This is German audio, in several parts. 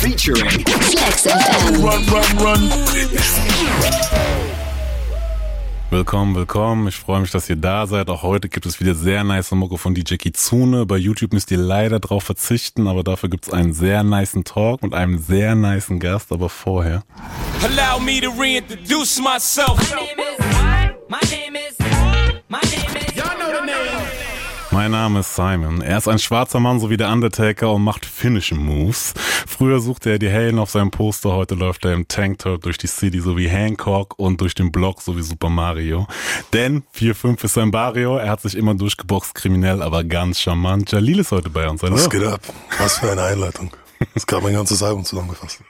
featuring Flex FM. Run, run, run. Willkommen, willkommen. Ich freue mich, dass ihr da seid. Auch heute gibt es wieder sehr nice Mucke von DJ Kitsune. Bei YouTube müsst ihr leider drauf verzichten, aber dafür gibt es einen sehr niceen Talk mit einem sehr niceen Gast. Aber vorher. Allow me to reintroduce myself. My name is, my name is, Mein Name ist Simon. Er ist ein schwarzer Mann so wie der Undertaker und macht Finishing Moves. Früher suchte er die Helden auf seinem Poster, heute läuft er im Tanktop durch die City so wie Hancock und durch den Block so wie Super Mario. Denn 4-5 ist sein Barrio, er hat sich immer durchgeboxt, kriminell, aber ganz charmant. Jalil ist heute bei uns. Hallo. Was geht ab? Was für eine Einleitung. Das gab mein ganzes Album zusammengefasst.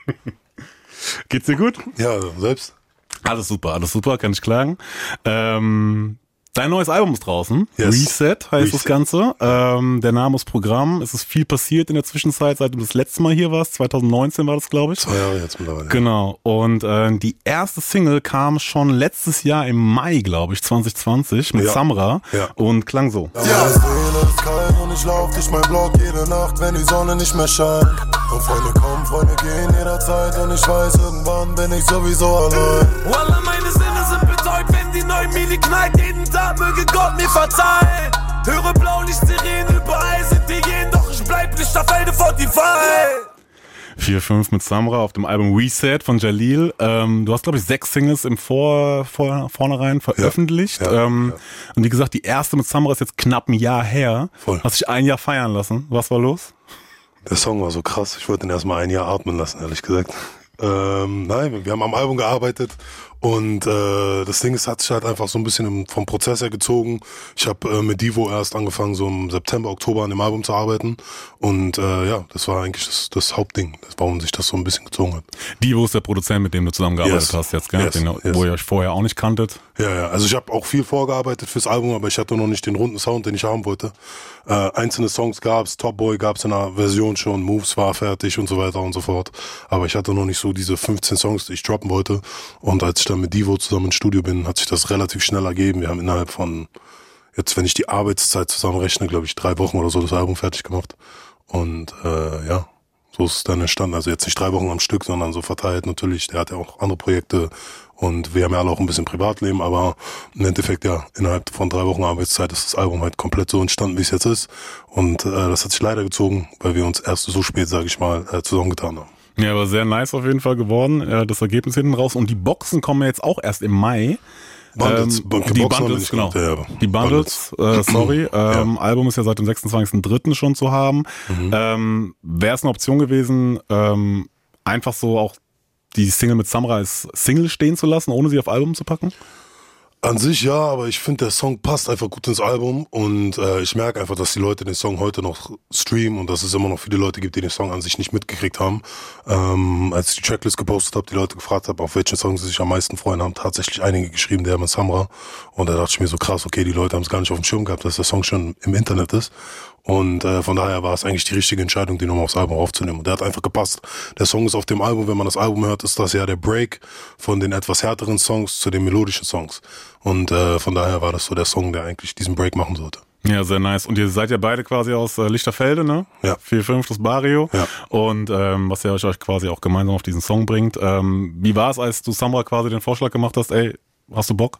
Geht's dir gut? Ja, selbst. Alles super, alles super, kann ich klagen. Ähm, Dein neues Album ist draußen. Yes. Reset heißt Reset. das Ganze. Ähm, der Name ist Programm. Es ist viel passiert in der Zwischenzeit, seit du das letzte Mal hier warst. 2019 war das, glaube ich. Zwei Jahre jetzt mittlerweile. Genau. Und äh, die erste Single kam schon letztes Jahr im Mai, glaube ich, 2020 mit ja. Samra ja. und klang so. Ja, und ich lauf durch mein Blog jede Nacht, wenn die Sonne nicht mehr scheint. Und Freunde kommen, Freunde gehen jederzeit und ich weiß, irgendwann bin ich sowieso allein. Wallah, meine Sinne sind die 9 Milli knallt jeden Tag. Möge Gott mir verzeihen. Höre Blaulicht-Sirenen überall sind die gehen, doch ich bleib nicht auf Ende 45. 4-5 mit Samra auf dem Album Reset von Jalil. Ähm, du hast, glaube ich, sechs Singles im Vor, vor vornherein veröffentlicht. Ja, ja, ähm, ja. Und wie gesagt, die erste mit Samra ist jetzt knapp ein Jahr her. Voll. Hast dich ein Jahr feiern lassen. Was war los? Der Song war so krass. Ich wollte ihn erstmal ein Jahr atmen lassen, ehrlich gesagt. Ähm, nein, wir haben am Album gearbeitet und äh, das Ding ist, hat sich halt einfach so ein bisschen vom Prozess her gezogen. Ich habe äh, mit Divo erst angefangen, so im September, Oktober an dem Album zu arbeiten. Und äh, ja, das war eigentlich das, das Hauptding, warum sich das so ein bisschen gezogen hat. Divo ist der Produzent, mit dem du zusammengearbeitet yes. hast jetzt, gell? Yes. Den, yes. Wo ihr euch vorher auch nicht kanntet. Ja, ja. Also ich habe auch viel vorgearbeitet fürs Album, aber ich hatte noch nicht den runden Sound, den ich haben wollte. Äh, einzelne Songs gab's, Top Boy gab's in einer Version schon, Moves war fertig und so weiter und so fort. Aber ich hatte noch nicht so diese 15 Songs, die ich droppen wollte. Und als ich dann mit Divo zusammen ins Studio bin, hat sich das relativ schnell ergeben. Wir haben innerhalb von, jetzt wenn ich die Arbeitszeit zusammenrechne, glaube ich, drei Wochen oder so das Album fertig gemacht. Und äh, ja, so ist es dann entstanden. Also jetzt nicht drei Wochen am Stück, sondern so verteilt natürlich. Der hat ja auch andere Projekte und wir haben ja alle auch ein bisschen Privatleben, aber im Endeffekt ja, innerhalb von drei Wochen Arbeitszeit ist das Album halt komplett so entstanden, wie es jetzt ist. Und äh, das hat sich leider gezogen, weil wir uns erst so spät, sage ich mal, äh, zusammengetan haben. Ja, aber sehr nice auf jeden Fall geworden, äh, das Ergebnis hinten raus. Und die Boxen kommen ja jetzt auch erst im Mai. Bundles, ähm, die Bundles, genau. Die Bundles, Bundles. Äh, sorry. Ähm, ja. Album ist ja seit dem 26.03. schon zu haben. Mhm. Ähm, Wäre es eine Option gewesen, ähm, einfach so auch die Single mit Samra als Single stehen zu lassen, ohne sie auf Album zu packen? An sich ja, aber ich finde, der Song passt einfach gut ins Album und äh, ich merke einfach, dass die Leute den Song heute noch streamen und dass es immer noch viele Leute gibt, die den Song an sich nicht mitgekriegt haben. Ähm, als ich die Tracklist gepostet habe, die Leute gefragt habe, auf welchen Song sie sich am meisten freuen, haben tatsächlich einige geschrieben, der mit Samra. Und da dachte ich mir so krass, okay, die Leute haben es gar nicht auf dem Schirm gehabt, dass der Song schon im Internet ist. Und äh, von daher war es eigentlich die richtige Entscheidung, den nochmal aufs Album aufzunehmen. Und der hat einfach gepasst. Der Song ist auf dem Album, wenn man das Album hört, ist das ja der Break von den etwas härteren Songs zu den melodischen Songs. Und äh, von daher war das so der Song, der eigentlich diesen Break machen sollte. Ja, sehr nice. Und ihr seid ja beide quasi aus äh, Lichterfelde, ne? Ja. 4-5, das Barrio. Ja. Und ähm, was ja euch quasi auch gemeinsam auf diesen Song bringt. Ähm, wie war es, als du Samra quasi den Vorschlag gemacht hast, ey, hast du Bock?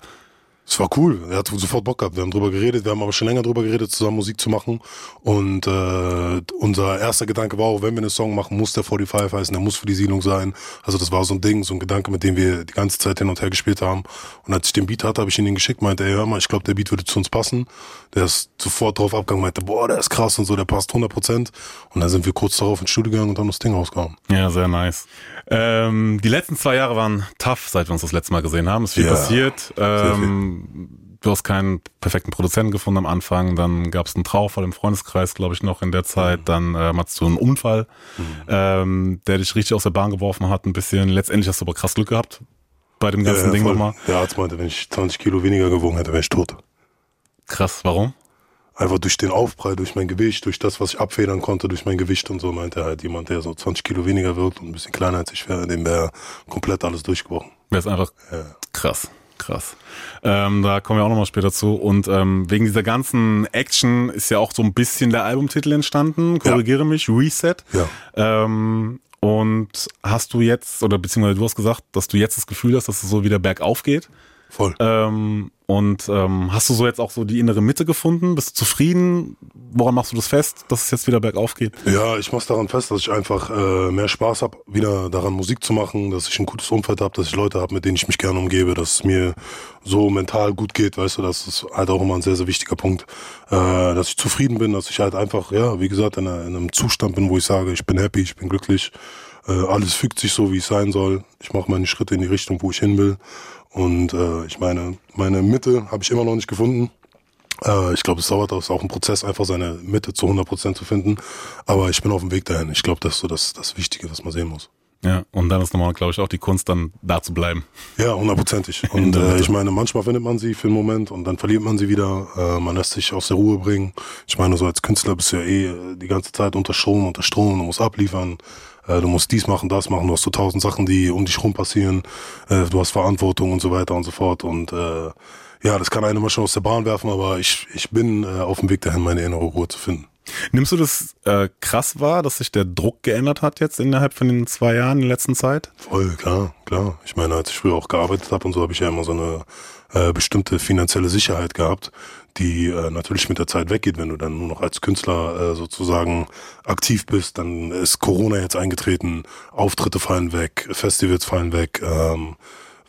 Es war cool. Er hat sofort Bock gehabt. Wir haben drüber geredet. Wir haben aber schon länger drüber geredet, zusammen Musik zu machen. Und äh, unser erster Gedanke war auch, wenn wir einen Song machen, muss der 45 heißen, der muss für die Siedlung sein. Also das war so ein Ding, so ein Gedanke, mit dem wir die ganze Zeit hin und her gespielt haben. Und als ich den Beat hatte, habe ich ihn geschickt, meinte, ey, hör mal, ich glaube, der Beat würde zu uns passen. Der ist sofort drauf abgegangen, meinte, boah, der ist krass und so, der passt 100 Prozent. Und dann sind wir kurz darauf ins Studio gegangen und haben das Ding rausgehauen. Ja, sehr nice. Ähm, die letzten zwei Jahre waren tough, seit wir uns das letzte Mal gesehen haben. Es ist viel ja, passiert. Ähm, du hast keinen perfekten Produzenten gefunden am Anfang, dann gab es einen Trauerfall im Freundeskreis, glaube ich, noch in der Zeit, mhm. dann ähm, hattest du einen Unfall, mhm. ähm, der dich richtig aus der Bahn geworfen hat, ein bisschen. Letztendlich hast du aber krass Glück gehabt bei dem ganzen ja, ja, Ding nochmal. Der Arzt meinte, wenn ich 20 Kilo weniger gewogen hätte, wäre ich tot. Krass, warum? Einfach durch den Aufprall, durch mein Gewicht, durch das, was ich abfedern konnte, durch mein Gewicht und so, meinte er halt jemand, der so 20 Kilo weniger wirkt und ein bisschen kleiner als ich wäre, dem wäre komplett alles durchgebrochen. Wäre es einfach ja. krass. Krass. Ähm, da kommen wir auch nochmal später zu. Und ähm, wegen dieser ganzen Action ist ja auch so ein bisschen der Albumtitel entstanden. Korrigiere ja. mich, Reset. Ja. Ähm, Und hast du jetzt, oder beziehungsweise du hast gesagt, dass du jetzt das Gefühl hast, dass es so wieder bergauf geht? Voll. Ähm, und ähm, hast du so jetzt auch so die innere Mitte gefunden? Bist du zufrieden? Woran machst du das fest, dass es jetzt wieder bergauf geht? Ja, ich mach's daran fest, dass ich einfach äh, mehr Spaß habe, wieder daran Musik zu machen, dass ich ein gutes Umfeld habe, dass ich Leute habe, mit denen ich mich gerne umgebe, dass es mir so mental gut geht, weißt du, das ist halt auch immer ein sehr, sehr wichtiger Punkt, äh, dass ich zufrieden bin, dass ich halt einfach, ja, wie gesagt, in, in einem Zustand bin, wo ich sage, ich bin happy, ich bin glücklich, äh, alles fügt sich so, wie es sein soll. Ich mache meine Schritte in die Richtung, wo ich hin will. Und äh, ich meine, meine Mitte habe ich immer noch nicht gefunden. Äh, ich glaube, es dauert auch, ist auch ein Prozess, einfach seine Mitte zu 100 Prozent zu finden. Aber ich bin auf dem Weg dahin. Ich glaube, das ist so das, das Wichtige, was man sehen muss. Ja, und dann ist nochmal, glaube ich, auch die Kunst, dann da zu bleiben. Ja, hundertprozentig. Und äh, ich meine, manchmal findet man sie für einen Moment und dann verliert man sie wieder. Äh, man lässt sich aus der Ruhe bringen. Ich meine, so als Künstler bist du ja eh die ganze Zeit unter Strom, unter Strom, du musst abliefern. Äh, du musst dies machen, das machen, du hast so tausend Sachen, die um dich rum passieren, äh, du hast Verantwortung und so weiter und so fort und äh, ja, das kann einen immer schon aus der Bahn werfen, aber ich, ich bin äh, auf dem Weg dahin, meine innere Ruhe zu finden. Nimmst du das äh, krass wahr, dass sich der Druck geändert hat jetzt innerhalb von den zwei Jahren in der letzten Zeit? Voll, klar, klar. Ich meine, als ich früher auch gearbeitet habe und so, habe ich ja immer so eine äh, bestimmte finanzielle Sicherheit gehabt, die äh, natürlich mit der Zeit weggeht, wenn du dann nur noch als Künstler äh, sozusagen aktiv bist. Dann ist Corona jetzt eingetreten, Auftritte fallen weg, Festivals fallen weg. Ähm,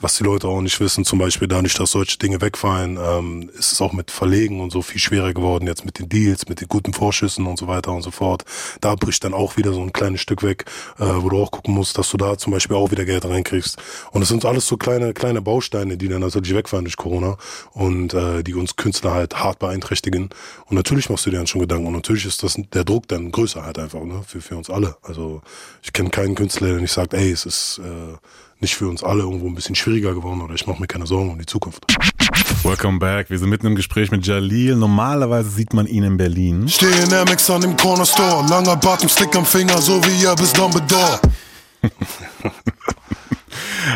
was die Leute auch nicht wissen, zum Beispiel dadurch, dass solche Dinge wegfallen, ähm, ist es auch mit Verlegen und so viel schwerer geworden, jetzt mit den Deals, mit den guten Vorschüssen und so weiter und so fort. Da bricht dann auch wieder so ein kleines Stück weg, äh, wo du auch gucken musst, dass du da zum Beispiel auch wieder Geld reinkriegst. Und es sind alles so kleine, kleine Bausteine, die dann natürlich wegfallen durch Corona und äh, die uns Künstler halt hart beeinträchtigen. Und natürlich machst du dir dann schon Gedanken und natürlich ist das der Druck dann größer halt einfach, ne, für, für uns alle. Also ich kenne keinen Künstler, der nicht sagt, ey, es ist äh, nicht für uns alle irgendwo ein bisschen schwieriger geworden oder ich mache mir keine Sorgen um die Zukunft. Welcome back. Wir sind mitten im Gespräch mit Jalil. Normalerweise sieht man ihn in Berlin. Stehe in Amex an dem Corner Store. Langer Bart und Stick am Finger, so wie er bis Dumbledore.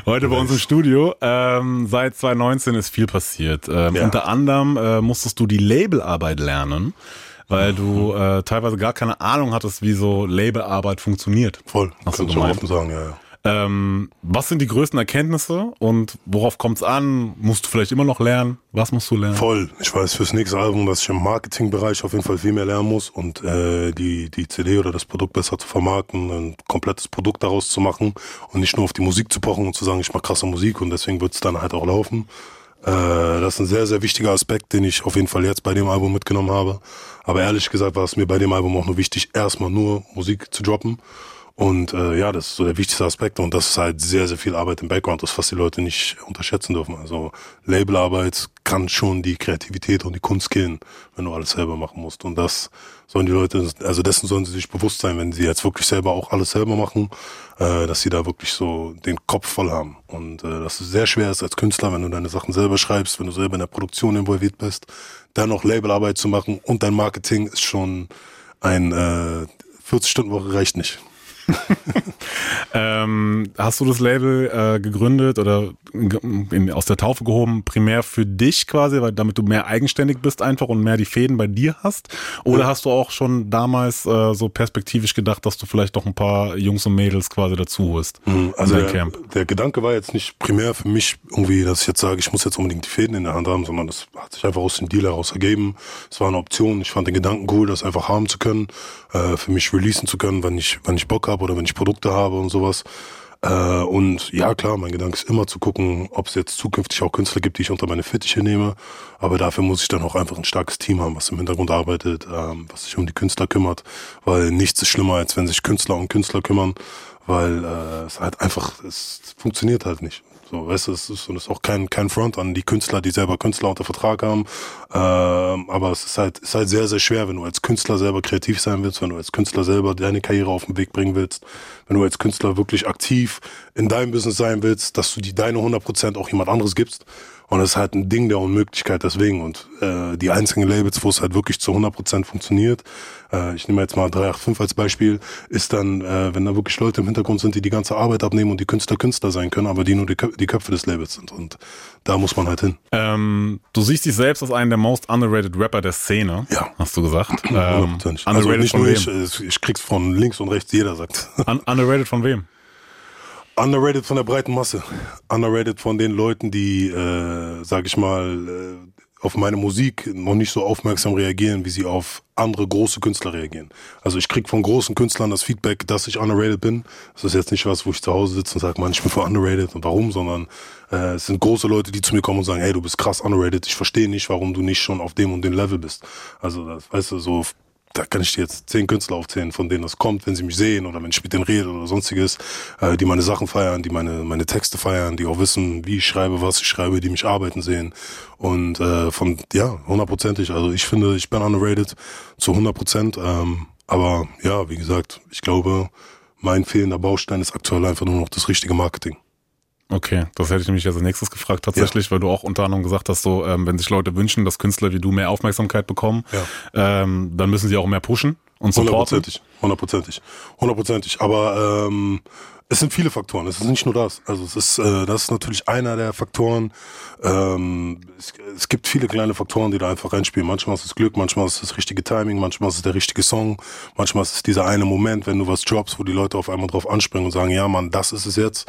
Heute bei uns im Studio. Ähm, seit 2019 ist viel passiert. Ähm, ja. Unter anderem äh, musstest du die Labelarbeit lernen weil du äh, teilweise gar keine Ahnung hattest, wie so Labelarbeit funktioniert. Voll, hast du gemeint. sagen, ja, ja. Ähm, was sind die größten Erkenntnisse und worauf kommt es an? Musst du vielleicht immer noch lernen? Was musst du lernen? Voll. Ich weiß fürs nächste Album, dass ich im Marketingbereich auf jeden Fall viel mehr lernen muss und äh, die, die CD oder das Produkt besser zu vermarkten, ein komplettes Produkt daraus zu machen und nicht nur auf die Musik zu pochen und zu sagen, ich mache krasse Musik und deswegen wird es dann halt auch laufen. Äh, das ist ein sehr, sehr wichtiger Aspekt, den ich auf jeden Fall jetzt bei dem Album mitgenommen habe. Aber ehrlich gesagt war es mir bei dem Album auch nur wichtig, erstmal nur Musik zu droppen und äh, ja, das ist so der wichtigste Aspekt und das ist halt sehr, sehr viel Arbeit im Background, das was die Leute nicht unterschätzen dürfen. Also Labelarbeit kann schon die Kreativität und die Kunst killen, wenn du alles selber machen musst. Und das sollen die Leute, also dessen sollen sie sich bewusst sein, wenn sie jetzt wirklich selber auch alles selber machen, äh, dass sie da wirklich so den Kopf voll haben. Und äh, dass es sehr schwer ist als Künstler, wenn du deine Sachen selber schreibst, wenn du selber in der Produktion involviert bist, dann noch Labelarbeit zu machen und dein Marketing ist schon ein äh, 40-Stunden-Woche reicht nicht. ähm, hast du das Label äh, gegründet oder in, aus der Taufe gehoben, primär für dich quasi, weil damit du mehr eigenständig bist einfach und mehr die Fäden bei dir hast? Oder ja. hast du auch schon damals äh, so perspektivisch gedacht, dass du vielleicht noch ein paar Jungs und Mädels quasi dazu holst? Mhm, also der, Camp? der Gedanke war jetzt nicht primär für mich irgendwie, dass ich jetzt sage, ich muss jetzt unbedingt die Fäden in der Hand haben, sondern das hat sich einfach aus dem Deal heraus ergeben. Es war eine Option. Ich fand den Gedanken cool, das einfach haben zu können, äh, für mich releasen zu können, wenn ich, wenn ich Bock habe habe oder wenn ich Produkte habe und sowas. Äh, und ja, klar, mein Gedanke ist immer zu gucken, ob es jetzt zukünftig auch Künstler gibt, die ich unter meine Fittiche nehme. Aber dafür muss ich dann auch einfach ein starkes Team haben, was im Hintergrund arbeitet, ähm, was sich um die Künstler kümmert. Weil nichts ist schlimmer, als wenn sich Künstler um Künstler kümmern, weil äh, es halt einfach, es funktioniert halt nicht. So, weißt du, es ist, und es ist auch kein, kein Front an die Künstler, die selber Künstler unter Vertrag haben. Ähm, aber es ist halt, ist halt sehr, sehr schwer, wenn du als Künstler selber kreativ sein willst, wenn du als Künstler selber deine Karriere auf den Weg bringen willst, wenn du als Künstler wirklich aktiv in deinem Business sein willst, dass du die deine 100% auch jemand anderes gibst Und das ist halt ein Ding der Unmöglichkeit deswegen. Und äh, die einzigen Labels, wo es halt wirklich zu 100% funktioniert, äh, ich nehme jetzt mal 385 als Beispiel, ist dann, äh, wenn da wirklich Leute im Hintergrund sind, die die ganze Arbeit abnehmen und die Künstler Künstler sein können, aber die nur die, Köp die Köpfe des Labels sind. Und da muss man halt hin. Ähm, du siehst dich selbst als einen der most underrated Rapper der Szene, ja. hast du gesagt. Ähm, also nicht nur ich, ich krieg's von links und rechts, jeder sagt. Un underrated von wem? Underrated von der breiten Masse. Underrated von den Leuten, die, äh, sag ich mal, äh, auf meine Musik noch nicht so aufmerksam reagieren, wie sie auf andere große Künstler reagieren. Also ich krieg von großen Künstlern das Feedback, dass ich underrated bin. Das ist jetzt nicht was, wo ich zu Hause sitze und sage, man, ich bin für underrated und warum, sondern äh, es sind große Leute, die zu mir kommen und sagen, hey, du bist krass underrated. Ich verstehe nicht, warum du nicht schon auf dem und dem Level bist. Also das, weißt du, so da kann ich dir jetzt zehn Künstler aufzählen, von denen das kommt, wenn sie mich sehen oder wenn ich mit denen rede oder sonstiges, äh, die meine Sachen feiern, die meine, meine Texte feiern, die auch wissen, wie ich schreibe, was ich schreibe, die mich arbeiten sehen. Und äh, von, ja, hundertprozentig. Also ich finde, ich bin underrated zu hundert Prozent. Ähm, aber ja, wie gesagt, ich glaube, mein fehlender Baustein ist aktuell einfach nur noch das richtige Marketing. Okay, das hätte ich nämlich als nächstes gefragt tatsächlich, ja. weil du auch unter anderem gesagt hast, so ähm, wenn sich Leute wünschen, dass Künstler wie du mehr Aufmerksamkeit bekommen, ja. ähm, dann müssen sie auch mehr pushen und supporten. Hundertprozentig, hundertprozentig, hundertprozentig. Aber ähm, es sind viele Faktoren. Es ist nicht nur das. Also es ist, äh, das ist natürlich einer der Faktoren. Ähm, es, es gibt viele kleine Faktoren, die da einfach reinspielen. Manchmal ist es Glück, manchmal ist es das richtige Timing, manchmal ist es der richtige Song, manchmal ist es dieser eine Moment, wenn du was droppst, wo die Leute auf einmal drauf anspringen und sagen, ja, Mann, das ist es jetzt.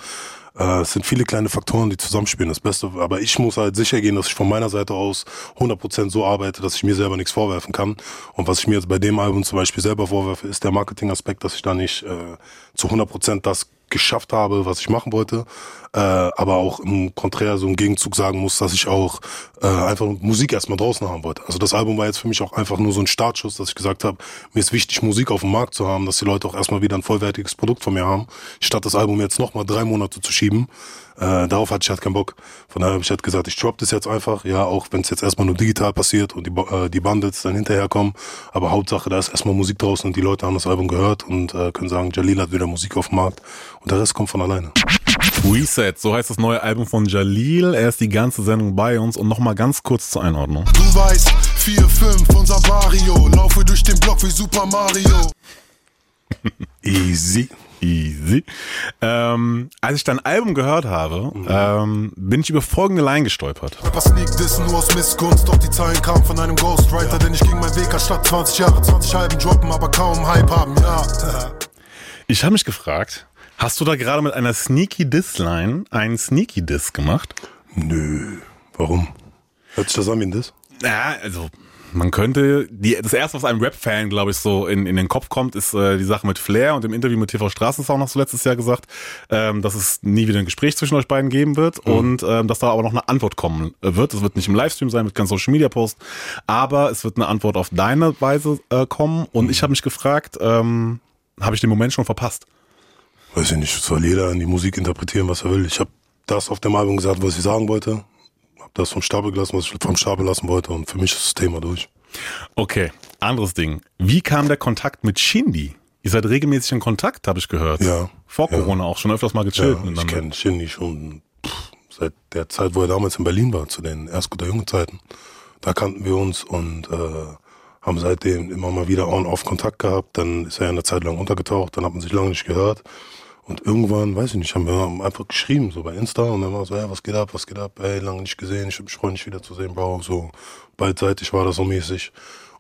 Äh, es sind viele kleine Faktoren, die zusammenspielen. Das Beste, aber ich muss halt sicher gehen, dass ich von meiner Seite aus 100% so arbeite, dass ich mir selber nichts vorwerfen kann. Und was ich mir jetzt bei dem Album zum Beispiel selber vorwerfe, ist der Marketingaspekt, dass ich da nicht äh, zu 100% das geschafft habe, was ich machen wollte, äh, aber auch im Konträr so im Gegenzug sagen muss, dass ich auch äh, einfach Musik erstmal draußen haben wollte. Also das Album war jetzt für mich auch einfach nur so ein Startschuss, dass ich gesagt habe, mir ist wichtig, Musik auf dem Markt zu haben, dass die Leute auch erstmal wieder ein vollwertiges Produkt von mir haben, statt das Album jetzt nochmal drei Monate zu schieben. Äh, darauf hatte ich halt keinen Bock. Von daher habe ich halt gesagt, ich drop das jetzt einfach, ja, auch wenn es jetzt erstmal nur digital passiert und die, äh, die Bundles dann hinterherkommen. Aber Hauptsache, da ist erstmal Musik draußen und die Leute haben das Album gehört und äh, können sagen, Jalil hat wieder Musik auf dem Markt und der Rest kommt von alleine. Reset, so heißt das neue Album von Jalil. Er ist die ganze Sendung bei uns und nochmal ganz kurz zur Einordnung. Du weißt, 4, 5, unser Barrio, laufe durch den Block wie Super Mario. Easy. Easy. Ähm, als ich dein Album gehört habe, mhm. ähm, bin ich über folgende Line gestolpert. Was liegt Dissen nur aus Missgunst, doch die Zeilen kamen von einem Ghostwriter, ja. denn ich ging mein Weg anstatt 20 Jahre, 20 Halben droppen, aber kaum Hype haben, ja. Ich habe mich gefragt, hast du da gerade mit einer Sneaky Diss-Line einen Sneaky Diss gemacht? Nö. Warum? Hört sich das an wie ein Diss? Ja, also man könnte, die, das erste, was einem Rap-Fan, glaube ich, so in, in den Kopf kommt, ist äh, die Sache mit Flair und im Interview mit TV Straßensound hast du letztes Jahr gesagt, ähm, dass es nie wieder ein Gespräch zwischen euch beiden geben wird mhm. und ähm, dass da aber noch eine Antwort kommen wird. Es wird nicht im Livestream sein, wird kein Social Media Post, aber es wird eine Antwort auf deine Weise äh, kommen und mhm. ich habe mich gefragt, ähm, habe ich den Moment schon verpasst? Weiß ich nicht, soll jeder in die Musik interpretieren, was er will. Ich habe das auf dem Album gesagt, was ich sagen wollte das vom Stapel gelassen, was ich vom Stapel lassen wollte und für mich ist das Thema durch. Okay, anderes Ding. Wie kam der Kontakt mit Shindy? Ihr seid regelmäßig in Kontakt, habe ich gehört. Ja. Vor Corona ja. auch schon öfters mal gechillt. Ja, ich kenne Shindy schon pff, seit der Zeit, wo er damals in Berlin war, zu den Erstguter jungen Zeiten. Da kannten wir uns und äh, haben seitdem immer mal wieder on-off Kontakt gehabt. Dann ist er ja eine Zeit lang untergetaucht, dann hat man sich lange nicht gehört. Und irgendwann, weiß ich nicht, haben wir einfach geschrieben, so bei Insta. Und dann war so, ja, was geht ab, was geht ab? Ey, lange nicht gesehen, ich mich freue mich wieder zu sehen, Bro. So beidseitig war das so mäßig.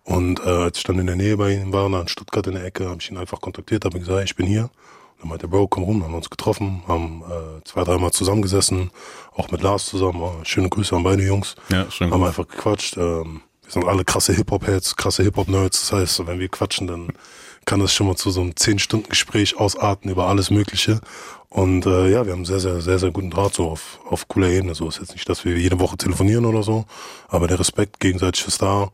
Und äh, als ich dann in der Nähe bei ihm war, in Stuttgart in der Ecke, habe ich ihn einfach kontaktiert, habe gesagt, ich bin hier. Und dann meinte Bro, komm rum, haben uns getroffen, haben äh, zwei, dreimal zusammengesessen, auch mit Lars zusammen. Oh, schöne Grüße an beide Jungs. Ja, schön. Haben einfach gequatscht. Ähm, wir sind alle krasse Hip-Hop-Heads, krasse Hip-Hop-Nerds. Das heißt, wenn wir quatschen, dann kann das schon mal zu so einem 10-Stunden-Gespräch ausarten über alles Mögliche. Und äh, ja, wir haben sehr, sehr, sehr, sehr guten Draht so auf, auf cooler Ebene. So ist jetzt nicht, dass wir jede Woche telefonieren oder so, aber der Respekt gegenseitig ist da.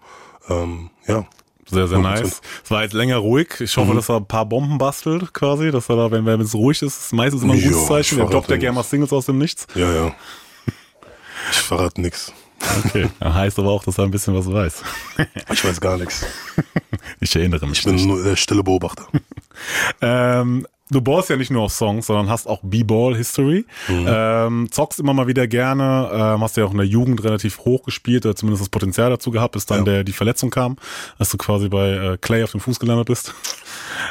Ähm, ja. Sehr, sehr nice. Es war jetzt länger ruhig. Ich hoffe, mhm. dass er ein paar Bomben bastelt, quasi. Dass er da, wenn es ruhig ist, ist meistens immer ein gutes Zeichen. Der ja gerne mal Singles aus dem Nichts. Ja, ja. Ich verrate nix. Okay, heißt aber auch, dass er ein bisschen was weiß. Ich weiß gar nichts. Ich erinnere mich. Ich bin nicht. nur der stille Beobachter. ähm, du ballst ja nicht nur auf Songs, sondern hast auch B-Ball-History. Mhm. Ähm, zockst immer mal wieder gerne, ähm, hast ja auch in der Jugend relativ hoch gespielt, oder zumindest das Potenzial dazu gehabt, bis dann ja. der, die Verletzung kam, dass du quasi bei äh, Clay auf dem Fuß gelandet bist.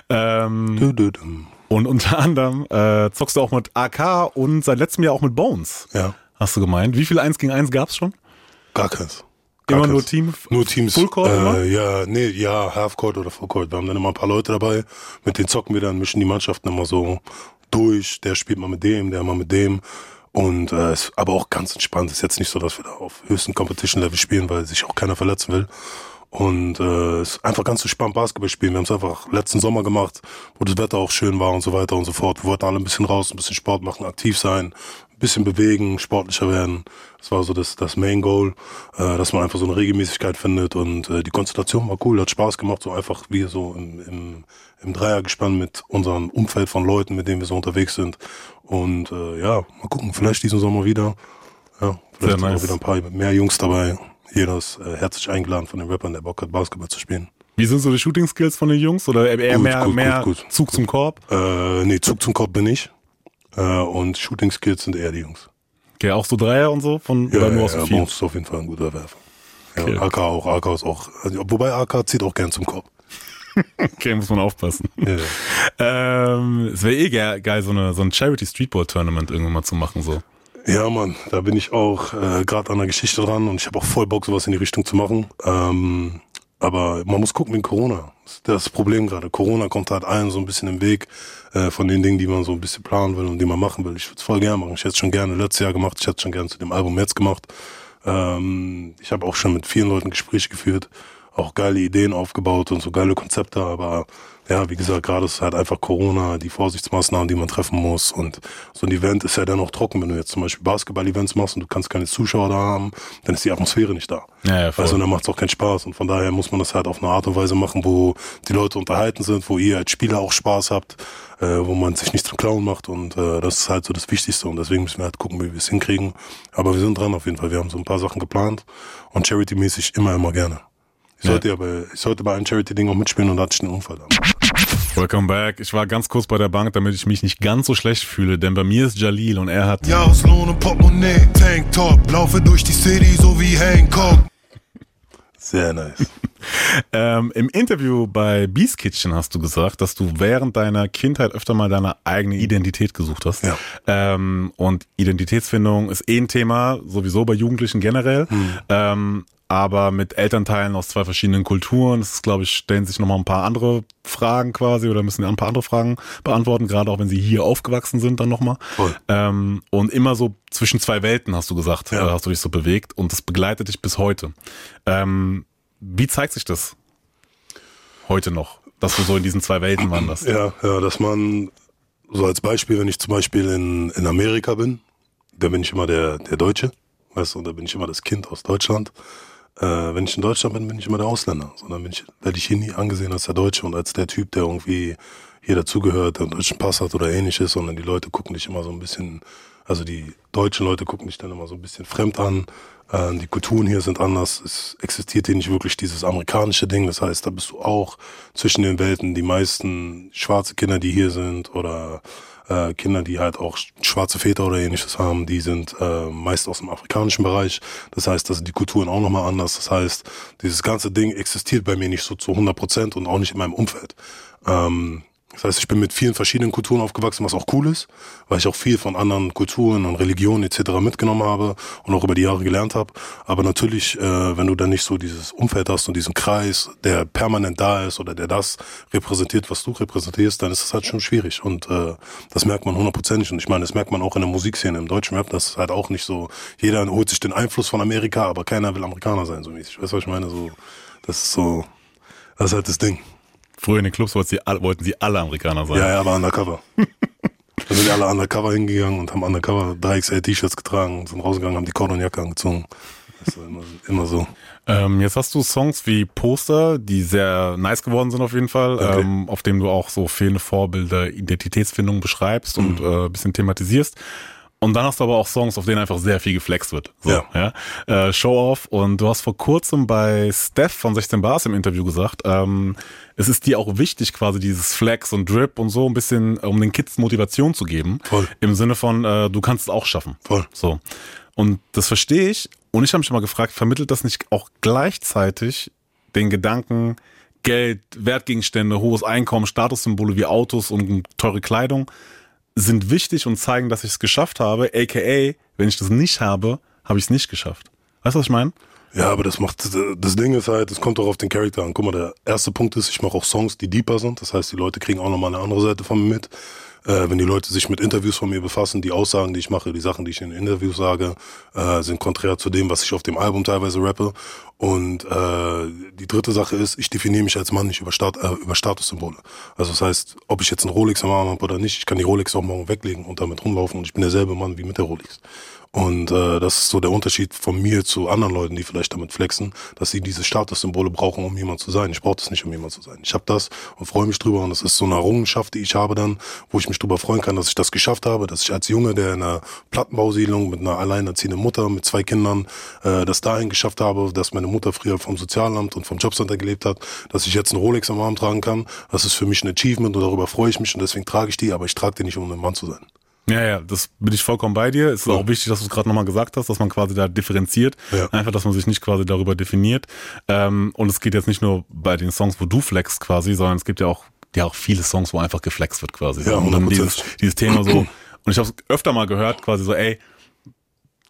ähm, du, du, du. Und unter anderem äh, zockst du auch mit AK und seit letztem Jahr auch mit Bones. Ja. Hast du gemeint. Wie viel 1 gegen 1 gab's schon? Gar keins. Gar immer keins. nur Team? Nur Teams. Fullcourt äh, immer? Ja, nee, ja, Halfcourt oder Fullcourt. Wir haben dann immer ein paar Leute dabei. Mit denen zocken wir dann, mischen die Mannschaften immer so durch. Der spielt mal mit dem, der mal mit dem. Und äh, ist aber auch ganz entspannt. Ist jetzt nicht so, dass wir da auf höchsten Competition-Level spielen, weil sich auch keiner verletzen will. Und äh, es ist einfach ganz entspannt Basketball spielen. Wir haben es einfach letzten Sommer gemacht, wo das Wetter auch schön war und so weiter und so fort. Wir wollten alle ein bisschen raus, ein bisschen Sport machen, aktiv sein, ein bisschen bewegen, sportlicher werden. Das war so das, das Main Goal, äh, dass man einfach so eine Regelmäßigkeit findet. Und äh, die Konzentration war cool, hat Spaß gemacht, so einfach wie so im, im, im Dreiergespann mit unserem Umfeld von Leuten, mit denen wir so unterwegs sind. Und äh, ja, mal gucken, vielleicht diesen Sommer wieder. Ja, vielleicht Sehr nice. wieder ein paar mehr Jungs dabei jeder ist äh, herzlich eingeladen von den Rappern, der Bock hat, Basketball zu spielen. Wie sind so die Shooting Skills von den Jungs? Oder eher gut, mehr, gut, mehr gut, Zug zum Korb? Äh, nee, Zug zum Korb bin ich. Äh, und Shooting Skills sind eher die Jungs. Okay, auch so Dreier und so? Von, ja, oder nur aus ja, ja, ist auf jeden Fall ein guter Werfer. Ja, okay. AK auch, AK ist auch, also, wobei AK zieht auch gern zum Korb. okay, muss man aufpassen. Ja. ähm, es wäre eh geil, so, eine, so ein Charity Streetball Tournament irgendwann mal zu machen, so. Ja, Mann, da bin ich auch äh, gerade an der Geschichte dran und ich habe auch voll Bock, sowas in die Richtung zu machen. Ähm, aber man muss gucken wegen Corona. Das ist das Problem gerade. Corona kommt halt allen so ein bisschen im Weg äh, von den Dingen, die man so ein bisschen planen will und die man machen will. Ich würde es voll gerne machen. Ich hätte es schon gerne letztes Jahr gemacht. Ich hätte es schon gerne zu dem Album jetzt gemacht. Ähm, ich habe auch schon mit vielen Leuten Gespräche geführt, auch geile Ideen aufgebaut und so geile Konzepte, aber ja, wie gesagt, gerade ist halt einfach Corona, die Vorsichtsmaßnahmen, die man treffen muss. Und so ein Event ist ja dann auch trocken, wenn du jetzt zum Beispiel Basketball-Events machst und du kannst keine Zuschauer da haben, dann ist die Atmosphäre nicht da. Ja, ja, voll. Also dann macht es auch keinen Spaß. Und von daher muss man das halt auf eine Art und Weise machen, wo die Leute unterhalten sind, wo ihr als Spieler auch Spaß habt, äh, wo man sich nicht zum Clown macht. Und äh, das ist halt so das Wichtigste. Und deswegen müssen wir halt gucken, wie wir es hinkriegen. Aber wir sind dran auf jeden Fall. Wir haben so ein paar Sachen geplant und charity-mäßig immer, immer gerne. Ich sollte ja. aber, ich sollte bei einem Charity-Ding auch mitspielen und hatte ich einen Unfall. Welcome back. Ich war ganz kurz bei der Bank, damit ich mich nicht ganz so schlecht fühle, denn bei mir ist Jalil und er hat. Jahreslohn und Portemonnaie, Tanktop, laufe durch die City so wie Hancock. Sehr nice. ähm, Im Interview bei Beast Kitchen hast du gesagt, dass du während deiner Kindheit öfter mal deine eigene Identität gesucht hast. Ja. Ähm, und Identitätsfindung ist eh ein Thema, sowieso bei Jugendlichen generell. Hm. Ähm, aber mit Elternteilen aus zwei verschiedenen Kulturen. Das ist, glaube ich, stellen sich nochmal ein paar andere Fragen quasi oder müssen ein paar andere Fragen beantworten, gerade auch wenn sie hier aufgewachsen sind dann nochmal. Ähm, und immer so zwischen zwei Welten, hast du gesagt, ja. hast du dich so bewegt und das begleitet dich bis heute. Ähm, wie zeigt sich das heute noch, dass du so in diesen zwei Welten wanderst? Ja, ja, dass man, so als Beispiel, wenn ich zum Beispiel in, in Amerika bin, dann bin ich immer der, der Deutsche, weißt du, da bin ich immer das Kind aus Deutschland äh, wenn ich in Deutschland bin, bin ich immer der Ausländer. Sondern bin ich, werde ich hier nie angesehen als der Deutsche und als der Typ, der irgendwie hier dazugehört, der einen deutschen Pass hat oder ähnliches, sondern die Leute gucken dich immer so ein bisschen, also die deutschen Leute gucken dich dann immer so ein bisschen fremd an. Äh, die Kulturen hier sind anders. Es existiert hier nicht wirklich dieses amerikanische Ding. Das heißt, da bist du auch zwischen den Welten. Die meisten schwarze Kinder, die hier sind oder äh, Kinder, die halt auch schwarze Väter oder ähnliches haben, die sind äh, meist aus dem afrikanischen Bereich. Das heißt, das sind die Kulturen auch nochmal anders. Das heißt, dieses ganze Ding existiert bei mir nicht so zu 100 Prozent und auch nicht in meinem Umfeld. Ähm, das heißt, ich bin mit vielen verschiedenen Kulturen aufgewachsen, was auch cool ist, weil ich auch viel von anderen Kulturen und Religionen etc. mitgenommen habe und auch über die Jahre gelernt habe. Aber natürlich, äh, wenn du dann nicht so dieses Umfeld hast und diesen Kreis, der permanent da ist oder der das repräsentiert, was du repräsentierst, dann ist das halt schon schwierig. Und äh, das merkt man hundertprozentig. Und ich meine, das merkt man auch in der Musikszene, im deutschen Rap, das ist halt auch nicht so, jeder holt sich den Einfluss von Amerika, aber keiner will Amerikaner sein, so mäßig. Weißt du, was ich meine? So, das ist so, das ist halt das Ding. Früher in den Clubs wollten sie, wollten sie alle Amerikaner sein. Ja, ja, aber undercover. da sind alle undercover hingegangen und haben undercover 3XL-T-Shirts getragen und sind rausgegangen, haben die Cordon-Jacke angezogen. Das ist immer, immer so. Ähm, jetzt hast du Songs wie Poster, die sehr nice geworden sind auf jeden Fall, okay. ähm, auf dem du auch so fehlende Vorbilder, Identitätsfindung beschreibst und mhm. äh, bisschen thematisierst. Und dann hast du aber auch Songs, auf denen einfach sehr viel geflext wird. So, ja. ja? Äh, Show Off. Und du hast vor kurzem bei Steph von 16 Bars im Interview gesagt, ähm, es ist dir auch wichtig, quasi dieses Flex und Drip und so ein bisschen, um den Kids Motivation zu geben. Voll. Im Sinne von, äh, du kannst es auch schaffen. Voll. So. Und das verstehe ich. Und ich habe mich mal gefragt, vermittelt das nicht auch gleichzeitig den Gedanken, Geld, Wertgegenstände, hohes Einkommen, Statussymbole wie Autos und teure Kleidung sind wichtig und zeigen, dass ich es geschafft habe. AKA, wenn ich das nicht habe, habe ich es nicht geschafft. Weißt du, was ich meine? Ja, aber das macht, das Ding ist halt, es kommt auch auf den Charakter an. Guck mal, der erste Punkt ist, ich mache auch Songs, die deeper sind. Das heißt, die Leute kriegen auch nochmal eine andere Seite von mir mit. Äh, wenn die Leute sich mit Interviews von mir befassen, die Aussagen, die ich mache, die Sachen, die ich in Interviews sage, äh, sind konträr zu dem, was ich auf dem Album teilweise rappe. Und äh, die dritte Sache ist, ich definiere mich als Mann nicht über, Stat äh, über Statussymbole. Also das heißt, ob ich jetzt einen Rolex am Arm habe oder nicht, ich kann die Rolex auch morgen weglegen und damit rumlaufen und ich bin derselbe Mann wie mit der Rolex. Und äh, das ist so der Unterschied von mir zu anderen Leuten, die vielleicht damit flexen, dass sie diese Statussymbole brauchen, um jemand zu sein. Ich brauche das nicht, um jemand zu sein. Ich habe das und freue mich drüber. Und das ist so eine Errungenschaft, die ich habe dann, wo ich mich drüber freuen kann, dass ich das geschafft habe, dass ich als Junge, der in einer Plattenbausiedlung mit einer alleinerziehenden Mutter, mit zwei Kindern, äh, das dahin geschafft habe, dass meine Mutter früher vom Sozialamt und vom Jobcenter gelebt hat, dass ich jetzt einen Rolex am Arm tragen kann. Das ist für mich ein Achievement und darüber freue ich mich und deswegen trage ich die, aber ich trage die nicht, um ein Mann zu sein. Ja, ja, das bin ich vollkommen bei dir. Es ist ja. auch wichtig, dass du es gerade nochmal gesagt hast, dass man quasi da differenziert. Ja. Einfach, dass man sich nicht quasi darüber definiert. Ähm, und es geht jetzt nicht nur bei den Songs, wo du flexst quasi, sondern es gibt ja auch, ja auch viele Songs, wo einfach geflext wird quasi. Ja, und dann dieses, dieses Thema so. Und ich habe es öfter mal gehört, quasi so, ey,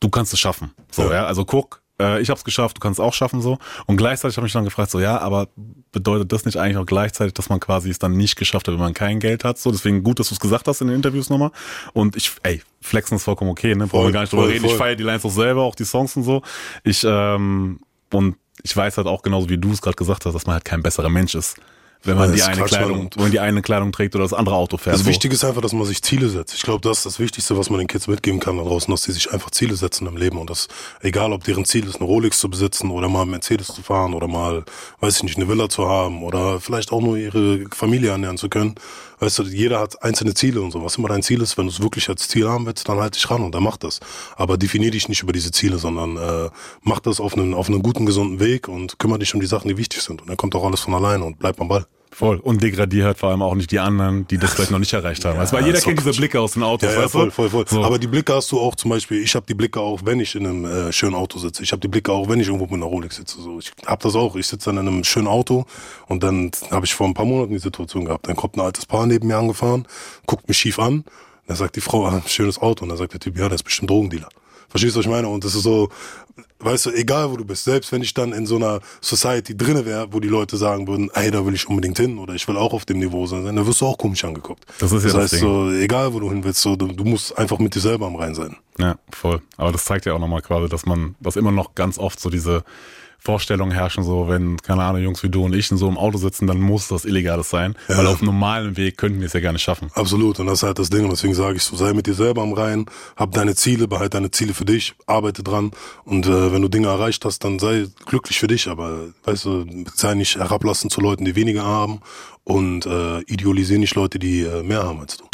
du kannst es schaffen. So, ja, ja also guck, äh, ich habe es geschafft, du kannst es auch schaffen so. Und gleichzeitig habe ich dann gefragt, so ja, aber bedeutet das nicht eigentlich auch gleichzeitig, dass man quasi es dann nicht geschafft hat, wenn man kein Geld hat? So, deswegen gut, dass du es gesagt hast in den Interviews nochmal. Und ich, ey, flexen ist vollkommen okay, ne? Brauchen wir gar nicht drüber reden. Voll. Ich feiere die Lines auch selber, auch die Songs und so. Ich, ähm, und ich weiß halt auch genauso wie du es gerade gesagt hast, dass man halt kein besserer Mensch ist wenn man die eine Kleidung, wenn man die eine Kleidung trägt oder das andere Auto fährt. Das Wichtige ist einfach, dass man sich Ziele setzt. Ich glaube, das ist das Wichtigste, was man den Kids mitgeben kann da draußen, dass sie sich einfach Ziele setzen im Leben und das, egal ob deren Ziel ist, eine Rolex zu besitzen oder mal Mercedes zu fahren oder mal, weiß ich nicht, eine Villa zu haben oder vielleicht auch nur ihre Familie ernähren zu können. Weißt du, jeder hat einzelne Ziele und so. Was immer dein Ziel ist, wenn du es wirklich als Ziel haben willst, dann halt dich ran und dann mach das. Aber definier dich nicht über diese Ziele, sondern äh, mach das auf einen, auf einen guten, gesunden Weg und kümmere dich um die Sachen, die wichtig sind. Und dann kommt auch alles von alleine und bleib am Ball. Voll. Und degradiert halt vor allem auch nicht die anderen, die das vielleicht noch nicht erreicht haben. Ja, also, weil jeder kennt diese Blicke aus den Autos, ja, ja, voll, voll, voll. So. Aber die Blicke hast du auch zum Beispiel, ich habe die Blicke auch, wenn ich in einem äh, schönen Auto sitze. Ich habe die Blicke auch, wenn ich irgendwo mit einer Rolex sitze. So. Ich habe das auch. Ich sitze dann in einem schönen Auto und dann habe ich vor ein paar Monaten die Situation gehabt. Dann kommt ein altes Paar neben mir angefahren, guckt mich schief an. Dann sagt die Frau, ah, schönes Auto. Und dann sagt der Typ, ja, der ist bestimmt Drogendealer. Verstehst du, was ich meine? Und das ist so, weißt du, egal wo du bist, selbst wenn ich dann in so einer Society drinne wäre, wo die Leute sagen würden, ey, da will ich unbedingt hin oder ich will auch auf dem Niveau sein, dann wirst du auch komisch angeguckt. Das ist ja das, das heißt, so, egal wo du hin willst, so, du, du musst einfach mit dir selber am Rein sein. Ja, voll. Aber das zeigt ja auch nochmal quasi, dass man, dass immer noch ganz oft so diese Vorstellungen herrschen, so wenn, keine Ahnung, Jungs wie du und ich in so einem Auto sitzen, dann muss das Illegales sein. Ja. Weil auf normalen Weg könnten wir es ja gar nicht schaffen. Absolut. Und das ist halt das Ding. Und deswegen sage ich so, sei mit dir selber am Reinen, hab deine Ziele, behalte deine Ziele für dich, arbeite dran. Und äh, wenn du Dinge erreicht hast, dann sei glücklich für dich. Aber weißt du, sei nicht herablassend zu Leuten, die weniger haben und äh, idealisiere nicht Leute, die äh, mehr haben als du.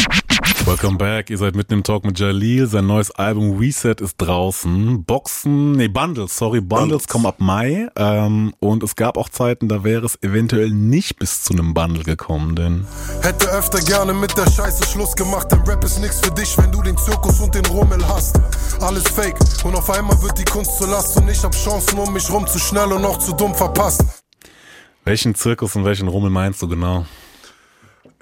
Welcome back. Ihr seid mitten im Talk mit Jalil. Sein neues Album Reset ist draußen. Boxen, nee, Bundles, sorry, Bundles, Bundles. kommen ab Mai. Ähm, und es gab auch Zeiten, da wäre es eventuell nicht bis zu einem Bundle gekommen, denn. Hätte öfter gerne mit der Scheiße Schluss gemacht, denn Rap ist nix für dich, wenn du den Zirkus und den Rummel hast. Alles fake und auf einmal wird die Kunst zur Last und ich hab Chancen um mich rum zu schnell und noch zu dumm verpasst. Welchen Zirkus und welchen Rummel meinst du genau?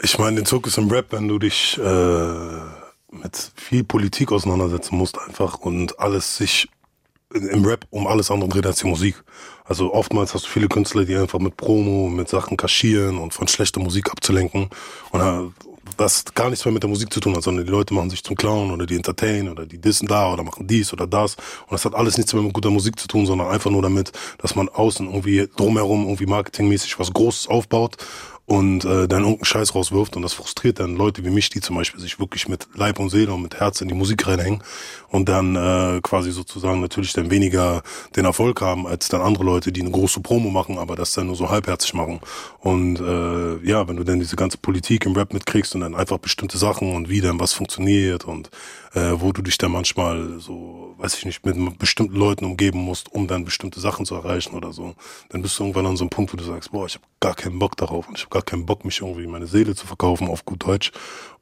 Ich meine, den Zirkus im Rap, wenn du dich äh, mit viel Politik auseinandersetzen musst einfach und alles sich im Rap um alles andere dreht als die Musik. Also oftmals hast du viele Künstler, die einfach mit Promo, mit Sachen kaschieren und von schlechter Musik abzulenken. Und äh, was gar nichts mehr mit der Musik zu tun hat, sondern die Leute machen sich zum Clown oder die entertain oder die dissen da oder machen dies oder das. Und das hat alles nichts mehr mit guter Musik zu tun, sondern einfach nur damit, dass man außen irgendwie drumherum irgendwie marketingmäßig was Großes aufbaut und äh, dann irgendeinen Scheiß rauswirft und das frustriert dann Leute wie mich, die zum Beispiel sich wirklich mit Leib und Seele und mit Herz in die Musik reinhängen und dann äh, quasi sozusagen natürlich dann weniger den Erfolg haben als dann andere Leute, die eine große Promo machen, aber das dann nur so halbherzig machen. Und äh, ja, wenn du dann diese ganze Politik im Rap mitkriegst und dann einfach bestimmte Sachen und wie dann was funktioniert und äh, wo du dich dann manchmal so, weiß ich nicht, mit bestimmten Leuten umgeben musst, um dann bestimmte Sachen zu erreichen oder so, dann bist du irgendwann an so einem Punkt, wo du sagst, boah, ich habe gar keinen Bock darauf und ich habe gar keinen Bock, mich irgendwie meine Seele zu verkaufen auf gut Deutsch,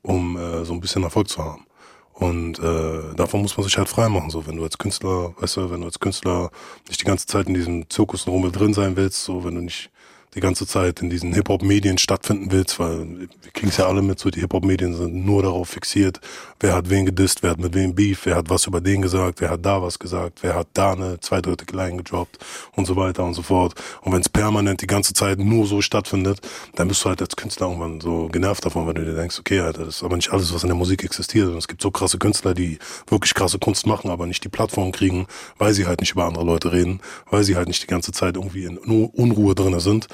um äh, so ein bisschen Erfolg zu haben. Und äh, davon muss man sich halt frei machen. So, wenn du als Künstler, weißt du, wenn du als Künstler nicht die ganze Zeit in diesem Zirkusrummel drin sein willst, so wenn du nicht die ganze Zeit in diesen Hip-Hop-Medien stattfinden willst, weil wir kriegen es ja alle mit, so die Hip-Hop-Medien sind nur darauf fixiert, wer hat wen gedisst, wer hat mit wem Beef, wer hat was über den gesagt, wer hat da was gesagt, wer hat da eine zweideutige Line gedroppt und so weiter und so fort. Und wenn es permanent die ganze Zeit nur so stattfindet, dann bist du halt als Künstler irgendwann so genervt davon, weil du dir denkst, okay, Alter, das ist aber nicht alles, was in der Musik existiert. Und es gibt so krasse Künstler, die wirklich krasse Kunst machen, aber nicht die Plattform kriegen, weil sie halt nicht über andere Leute reden, weil sie halt nicht die ganze Zeit irgendwie in Unruhe drinne sind.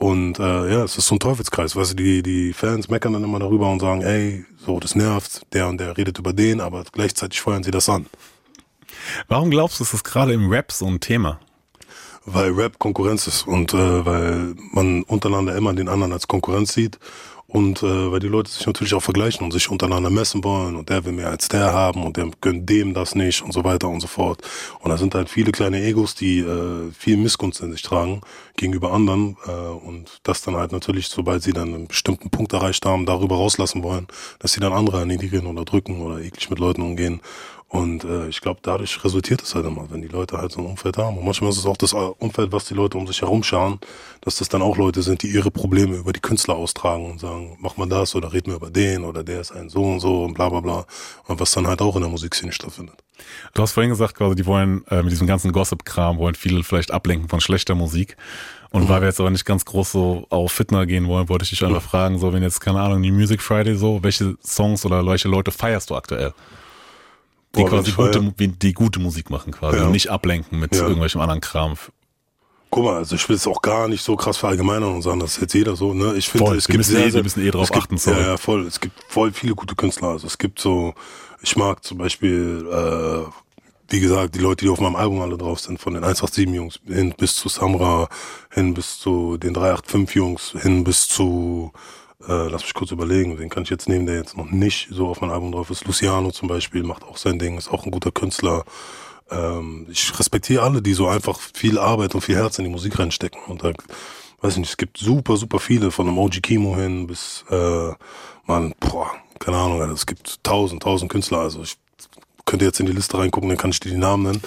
Und äh, ja, es ist so ein Teufelskreis. Weißt du, die, die Fans meckern dann immer darüber und sagen, ey, so, das nervt, der und der redet über den, aber gleichzeitig feuern sie das an. Warum glaubst du, ist das gerade im Rap so ein Thema? Weil Rap Konkurrenz ist und äh, weil man untereinander immer den anderen als Konkurrenz sieht und äh, weil die Leute sich natürlich auch vergleichen und sich untereinander messen wollen und der will mehr als der haben und der gönnt dem das nicht und so weiter und so fort. Und da sind halt viele kleine Egos, die äh, viel Missgunst in sich tragen gegenüber anderen äh, und das dann halt natürlich, sobald sie dann einen bestimmten Punkt erreicht haben, darüber rauslassen wollen, dass sie dann andere erniedrigen oder drücken oder eklig mit Leuten umgehen. Und äh, ich glaube, dadurch resultiert es halt immer, wenn die Leute halt so ein Umfeld haben. Und manchmal ist es auch das Umfeld, was die Leute um sich herum scharen, dass das dann auch Leute sind, die ihre Probleme über die Künstler austragen und sagen, mach mal das oder red mir über den oder der ist ein so und so und bla bla bla. Und was dann halt auch in der Musikszene stattfindet. Du hast vorhin gesagt, quasi, die wollen äh, mit diesem ganzen Gossip-Kram, wollen viele vielleicht ablenken von schlechter Musik. Und mhm. weil wir jetzt aber nicht ganz groß so auf Fitner gehen wollen, wollte ich dich einfach mhm. fragen, so wenn jetzt, keine Ahnung, die Music Friday so, welche Songs oder welche Leute feierst du aktuell? Die Boah, quasi gute, die gute Musik machen quasi ja. und nicht ablenken mit ja. irgendwelchem anderen Kram. Guck mal, also ich will es auch gar nicht so krass verallgemeinern und sagen, das ist jetzt jeder so, ne? Ich finde, es gibt sehr, eh, wir müssen eh drauf gibt, achten. Sorry. Ja, ja, voll. Es gibt voll viele gute Künstler. Also es gibt so, ich mag zum Beispiel, äh, wie gesagt, die Leute, die auf meinem Album alle drauf sind, von den 187 Jungs hin bis zu Samra, hin bis zu den 385 Jungs, hin bis zu äh, lass mich kurz überlegen, den kann ich jetzt nehmen, der jetzt noch nicht so auf meinem Album drauf ist. Luciano zum Beispiel macht auch sein Ding, ist auch ein guter Künstler. Ähm, ich respektiere alle, die so einfach viel Arbeit und viel Herz in die Musik reinstecken. Und da, weiß ich nicht, es gibt super, super viele, von OG Kimo hin bis, äh, man, boah, keine Ahnung, es gibt tausend, tausend Künstler. Also ich könnte jetzt in die Liste reingucken, dann kann ich dir die Namen nennen.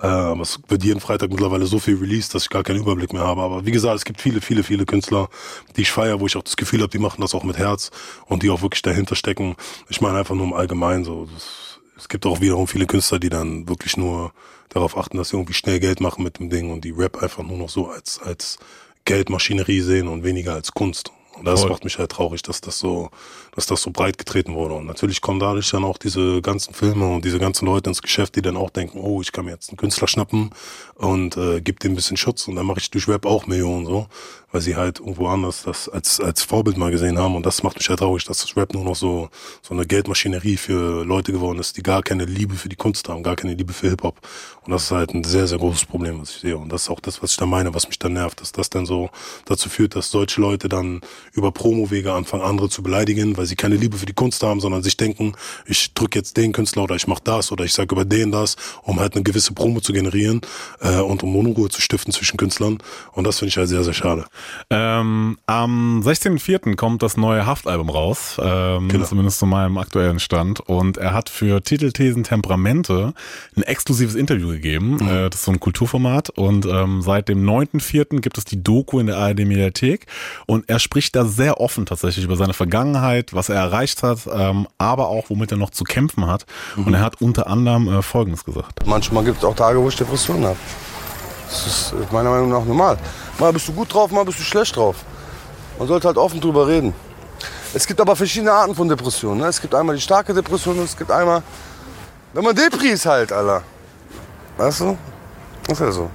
Äh, aber es wird jeden Freitag mittlerweile so viel released, dass ich gar keinen Überblick mehr habe. Aber wie gesagt, es gibt viele, viele, viele Künstler, die ich feiere, wo ich auch das Gefühl habe, die machen das auch mit Herz und die auch wirklich dahinter stecken. Ich meine einfach nur im Allgemeinen so. Das, es gibt auch wiederum viele Künstler, die dann wirklich nur darauf achten, dass sie irgendwie schnell Geld machen mit dem Ding und die Rap einfach nur noch so als, als Geldmaschinerie sehen und weniger als Kunst. Und das Voll. macht mich halt traurig, dass das so, dass das so breit getreten wurde. Und natürlich kommen dadurch dann auch diese ganzen Filme und diese ganzen Leute ins Geschäft, die dann auch denken, oh, ich kann mir jetzt einen Künstler schnappen und äh, gib dem ein bisschen Schutz und dann mache ich durch Rap auch Millionen so weil sie halt irgendwo anders das als, als Vorbild mal gesehen haben. Und das macht mich halt traurig, dass das Rap nur noch so, so eine Geldmaschinerie für Leute geworden ist, die gar keine Liebe für die Kunst haben, gar keine Liebe für Hip-Hop. Und das ist halt ein sehr, sehr großes Problem, was ich sehe. Und das ist auch das, was ich da meine, was mich dann nervt, dass das dann so dazu führt, dass deutsche Leute dann über Promowege anfangen, andere zu beleidigen, weil sie keine Liebe für die Kunst haben, sondern sich denken, ich drücke jetzt den Künstler oder ich mache das oder ich sage über den das, um halt eine gewisse Promo zu generieren äh, und um Unruhe zu stiften zwischen Künstlern. Und das finde ich halt sehr, sehr schade. Ähm, am 16.04. kommt das neue Haftalbum raus, ähm, genau. zumindest zu meinem aktuellen Stand. Und er hat für Titelthesen Temperamente ein exklusives Interview gegeben. Mhm. Äh, das ist so ein Kulturformat. Und ähm, seit dem 9.04. gibt es die Doku in der ARD-Mediathek. Und er spricht da sehr offen tatsächlich über seine Vergangenheit, was er erreicht hat, ähm, aber auch womit er noch zu kämpfen hat. Mhm. Und er hat unter anderem äh, Folgendes gesagt. Manchmal gibt es auch Tage, wo ich Depressionen habe. Das ist meiner Meinung nach normal. Mal bist du gut drauf, mal bist du schlecht drauf. Man sollte halt offen drüber reden. Es gibt aber verschiedene Arten von Depressionen. Ne? Es gibt einmal die starke Depression und es gibt einmal, wenn man Depri ist halt, Alter. Weißt du? Das ist ja so.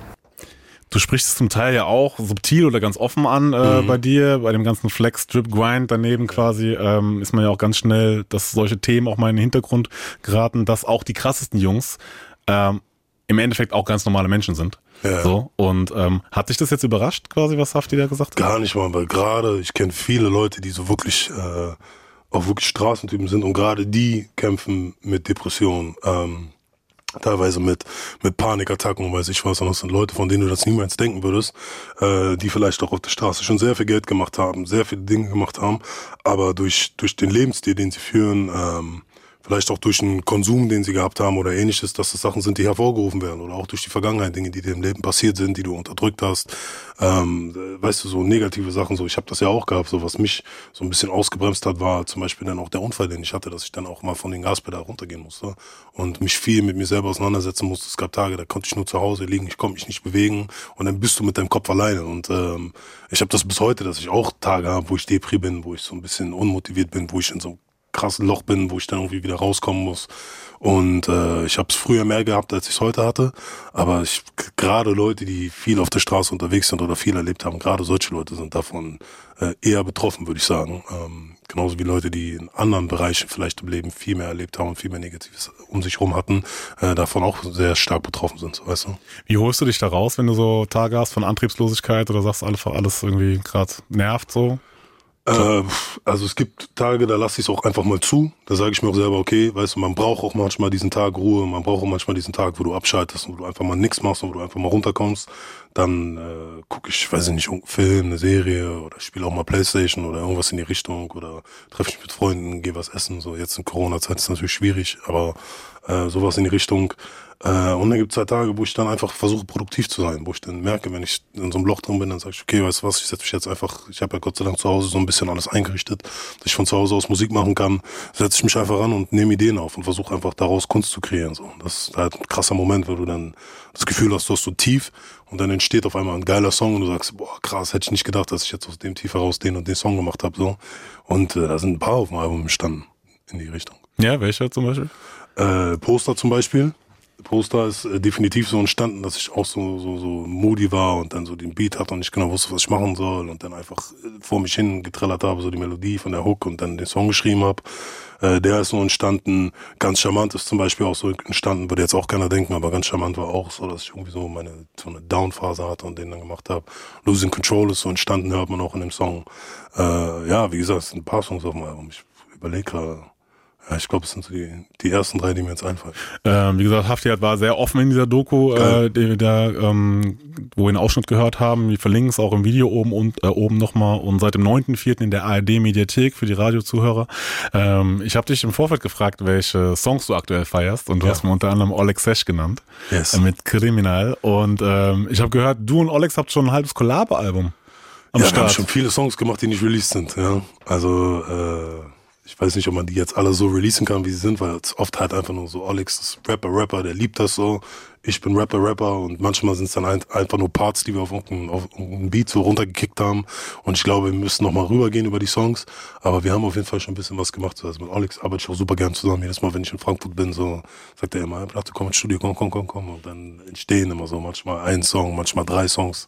Du sprichst es zum Teil ja auch subtil oder ganz offen an äh, mhm. bei dir, bei dem ganzen Flex, Drip, Grind daneben quasi, ähm, ist man ja auch ganz schnell, dass solche Themen auch mal in den Hintergrund geraten, dass auch die krassesten Jungs ähm, im Endeffekt auch ganz normale Menschen sind. Ja. So, und ähm, hat dich das jetzt überrascht, quasi, was Hafti da gesagt hat? Gar nicht mal, weil gerade, ich kenne viele Leute, die so wirklich äh, auch wirklich Straßentypen sind und gerade die kämpfen mit Depressionen. Ähm, teilweise mit, mit Panikattacken und weiß ich was. Und das sind Leute, von denen du das niemals denken würdest, äh, die vielleicht auch auf der Straße schon sehr viel Geld gemacht haben, sehr viele Dinge gemacht haben, aber durch, durch den Lebensstil, den sie führen, ähm, vielleicht auch durch einen Konsum, den sie gehabt haben oder ähnliches, dass das Sachen sind, die hervorgerufen werden oder auch durch die Vergangenheit, Dinge, die dir im Leben passiert sind, die du unterdrückt hast. Ähm, weißt du, so negative Sachen, so ich habe das ja auch gehabt, so was mich so ein bisschen ausgebremst hat, war zum Beispiel dann auch der Unfall, den ich hatte, dass ich dann auch mal von den Gaspedal runtergehen musste und mich viel mit mir selber auseinandersetzen musste. Es gab Tage, da konnte ich nur zu Hause liegen, ich konnte mich nicht bewegen und dann bist du mit deinem Kopf alleine und ähm, ich habe das bis heute, dass ich auch Tage habe, wo ich Depri bin, wo ich so ein bisschen unmotiviert bin, wo ich in so krassen Loch bin, wo ich dann irgendwie wieder rauskommen muss. Und äh, ich habe es früher mehr gehabt, als ich es heute hatte. Aber gerade Leute, die viel auf der Straße unterwegs sind oder viel erlebt haben, gerade solche Leute sind davon äh, eher betroffen, würde ich sagen. Ähm, genauso wie Leute, die in anderen Bereichen vielleicht im Leben viel mehr erlebt haben und viel mehr Negatives um sich rum hatten, äh, davon auch sehr stark betroffen sind, weißt du. Wie holst du dich da raus, wenn du so Tage hast von Antriebslosigkeit oder sagst, alles, alles irgendwie gerade nervt so? Äh, also es gibt Tage, da lasse ich es auch einfach mal zu. Da sage ich mir auch selber, okay, weißt du, man braucht auch manchmal diesen Tag Ruhe, man braucht auch manchmal diesen Tag, wo du abschaltest, wo du einfach mal nichts machst und wo du einfach mal runterkommst. Dann äh, gucke ich, weiß ich nicht, einen Film, eine Serie oder spiele auch mal Playstation oder irgendwas in die Richtung oder treffe ich mit Freunden, gehe was essen. So jetzt in Corona-Zeit ist natürlich schwierig, aber äh, sowas in die Richtung. Äh, und dann gibt es halt Tage, wo ich dann einfach versuche, produktiv zu sein, wo ich dann merke, wenn ich in so einem Loch drin bin, dann sage ich, okay, weißt du was, ich setze mich jetzt einfach, ich habe ja Gott sei Dank zu Hause so ein bisschen alles eingerichtet, dass ich von zu Hause aus Musik machen kann, setze ich mich einfach ran und nehme Ideen auf und versuche einfach daraus Kunst zu kreieren. So. Das ist halt ein krasser Moment, weil du dann das Gefühl hast, du hast so tief und dann entsteht auf einmal ein geiler Song und du sagst, boah, krass, hätte ich nicht gedacht, dass ich jetzt aus dem Tief heraus den und den Song gemacht habe. So. Und äh, da sind ein paar auf dem Album entstanden in die Richtung. Ja, welcher zum Beispiel? Äh, Poster zum Beispiel. Poster ist äh, definitiv so entstanden, dass ich auch so, so, so moody war und dann so den Beat hatte und nicht genau wusste, was ich machen soll und dann einfach äh, vor mich hin getrellert habe, so die Melodie von der Hook und dann den Song geschrieben habe. Äh, der ist so entstanden. Ganz charmant ist zum Beispiel auch so entstanden, würde jetzt auch keiner denken, aber ganz charmant war auch so, dass ich irgendwie so meine so eine Down-Phase hatte und den dann gemacht habe. Losing Control ist so entstanden, hört man auch in dem Song. Äh, ja, wie gesagt, es sind ein paar Songs auf dem Album. Ich überlege gerade. Ja, ich glaube, es sind so die, die ersten drei, die mir jetzt einfallen. Ähm, wie gesagt, Haftiat war sehr offen in dieser Doku, äh, die da, ähm, wo wir einen Ausschnitt gehört haben. Wir verlinken es auch im Video oben und äh, oben nochmal und seit dem 9.4. in der ARD-Mediathek für die Radiozuhörer. Ähm, ich habe dich im Vorfeld gefragt, welche Songs du aktuell feierst und du ja. hast mir unter anderem Oleg Sesh genannt yes. äh, mit Kriminal und ähm, ich habe gehört, du und Olex habt schon ein halbes Collab-Album am ja, Start. wir haben schon viele Songs gemacht, die nicht released sind. Ja, also äh ich weiß nicht, ob man die jetzt alle so releasen kann, wie sie sind, weil es oft halt einfach nur so, Alex ist Rapper, Rapper, der liebt das so. Ich bin Rapper, Rapper und manchmal sind es dann ein, einfach nur Parts, die wir auf irgendeinen Beat so runtergekickt haben. Und ich glaube, wir müssen nochmal rübergehen über die Songs. Aber wir haben auf jeden Fall schon ein bisschen was gemacht. Also mit Alex arbeite ich auch super gern zusammen. Jedes Mal, wenn ich in Frankfurt bin, so sagt er immer, komm ins Studio, komm, komm, komm, komm. Und dann entstehen immer so manchmal ein Song, manchmal drei Songs.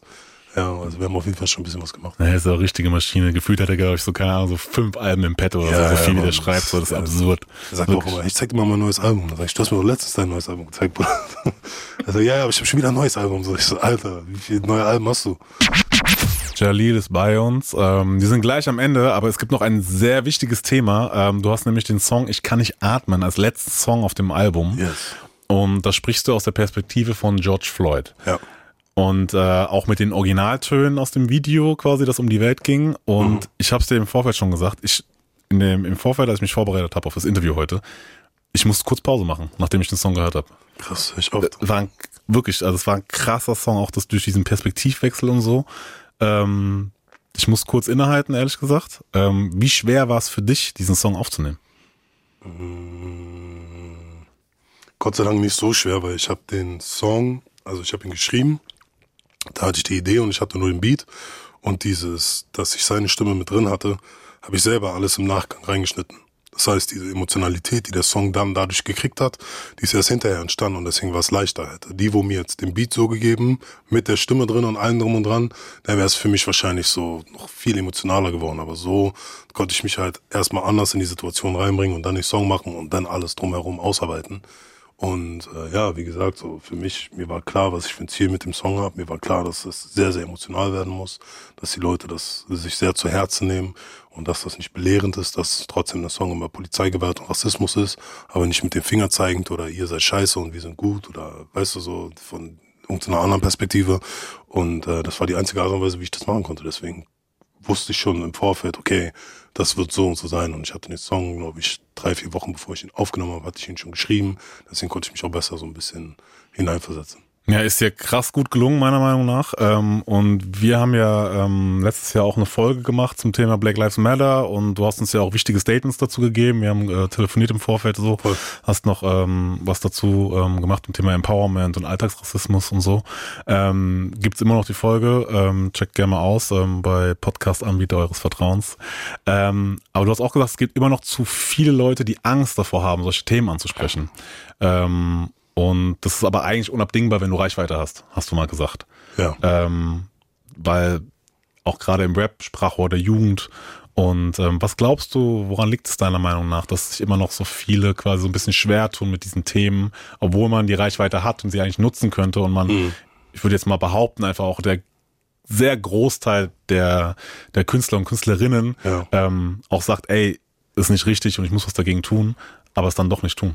Ja, also wir haben auf jeden Fall schon ein bisschen was gemacht. Ja, ist eine richtige Maschine. Gefühlt hat er, glaube ich, so, keine Ahnung, so fünf Alben im Petto oder ja, so, so viel, ja, wie der schreibt, so, das ist ja, absurd. Er sagt Wirklich. auch immer, ich zeig dir mal mein neues Album. Dann sag ich, du hast mir doch letztens dein neues Album gezeigt, Bruder. Also, ja, ja, aber ich habe schon wieder ein neues Album. So, ich so, Alter, wie viele neue Alben hast du? Jalil ist bei uns. Ähm, die sind gleich am Ende, aber es gibt noch ein sehr wichtiges Thema. Ähm, du hast nämlich den Song Ich kann nicht atmen als letzten Song auf dem Album. Yes. Und da sprichst du aus der Perspektive von George Floyd. Ja. Und äh, auch mit den Originaltönen aus dem Video quasi, das um die Welt ging. Und mhm. ich habe es dir im Vorfeld schon gesagt, ich in dem, im Vorfeld, als ich mich vorbereitet habe auf das Interview heute, ich musste kurz Pause machen, nachdem ich den Song gehört habe. Krass, ich oft. War ein, wirklich, also es war ein krasser Song, auch das durch diesen Perspektivwechsel und so. Ähm, ich muss kurz innehalten, ehrlich gesagt. Ähm, wie schwer war es für dich, diesen Song aufzunehmen? Gott sei Dank nicht so schwer, weil ich habe den Song, also ich habe ihn geschrieben da hatte ich die Idee und ich hatte nur den Beat. Und dieses, dass ich seine Stimme mit drin hatte, habe ich selber alles im Nachgang reingeschnitten. Das heißt, diese Emotionalität, die der Song dann dadurch gekriegt hat, die ist erst hinterher entstanden und deswegen war es leichter. Hätte die, wo mir jetzt den Beat so gegeben, mit der Stimme drin und allem drum und dran, dann wäre es für mich wahrscheinlich so noch viel emotionaler geworden. Aber so konnte ich mich halt erstmal anders in die Situation reinbringen und dann den Song machen und dann alles drumherum ausarbeiten. Und äh, ja, wie gesagt, so für mich, mir war klar, was ich für ein Ziel mit dem Song habe. Mir war klar, dass es sehr, sehr emotional werden muss, dass die Leute das sich sehr zu Herzen nehmen und dass das nicht belehrend ist, dass trotzdem der Song immer Polizeigewalt und Rassismus ist, aber nicht mit dem Finger zeigend oder ihr seid scheiße und wir sind gut oder weißt du so von irgendeiner anderen Perspektive. Und äh, das war die einzige Art und Weise, wie ich das machen konnte. Deswegen wusste ich schon im Vorfeld, okay, das wird so und so sein. Und ich hatte den Song, glaube ich, drei, vier Wochen bevor ich ihn aufgenommen habe, hatte ich ihn schon geschrieben. Deswegen konnte ich mich auch besser so ein bisschen hineinversetzen. Ja, ist dir krass gut gelungen, meiner Meinung nach. Ähm, und wir haben ja ähm, letztes Jahr auch eine Folge gemacht zum Thema Black Lives Matter und du hast uns ja auch wichtige Statements dazu gegeben. Wir haben äh, telefoniert im Vorfeld so, Voll. hast noch ähm, was dazu ähm, gemacht zum Thema Empowerment und Alltagsrassismus und so. Ähm, gibt's immer noch die Folge, ähm, checkt gerne mal aus ähm, bei Podcast-Anbieter eures Vertrauens. Ähm, aber du hast auch gesagt, es gibt immer noch zu viele Leute, die Angst davor haben, solche Themen anzusprechen. Ähm, und das ist aber eigentlich unabdingbar, wenn du Reichweite hast, hast du mal gesagt. Ja. Ähm, weil auch gerade im Rap, Sprachrohr der Jugend. Und ähm, was glaubst du, woran liegt es deiner Meinung nach, dass sich immer noch so viele quasi so ein bisschen schwer tun mit diesen Themen, obwohl man die Reichweite hat und sie eigentlich nutzen könnte und man, mhm. ich würde jetzt mal behaupten, einfach auch der sehr Großteil der, der Künstler und Künstlerinnen ja. ähm, auch sagt, ey, ist nicht richtig und ich muss was dagegen tun, aber es dann doch nicht tun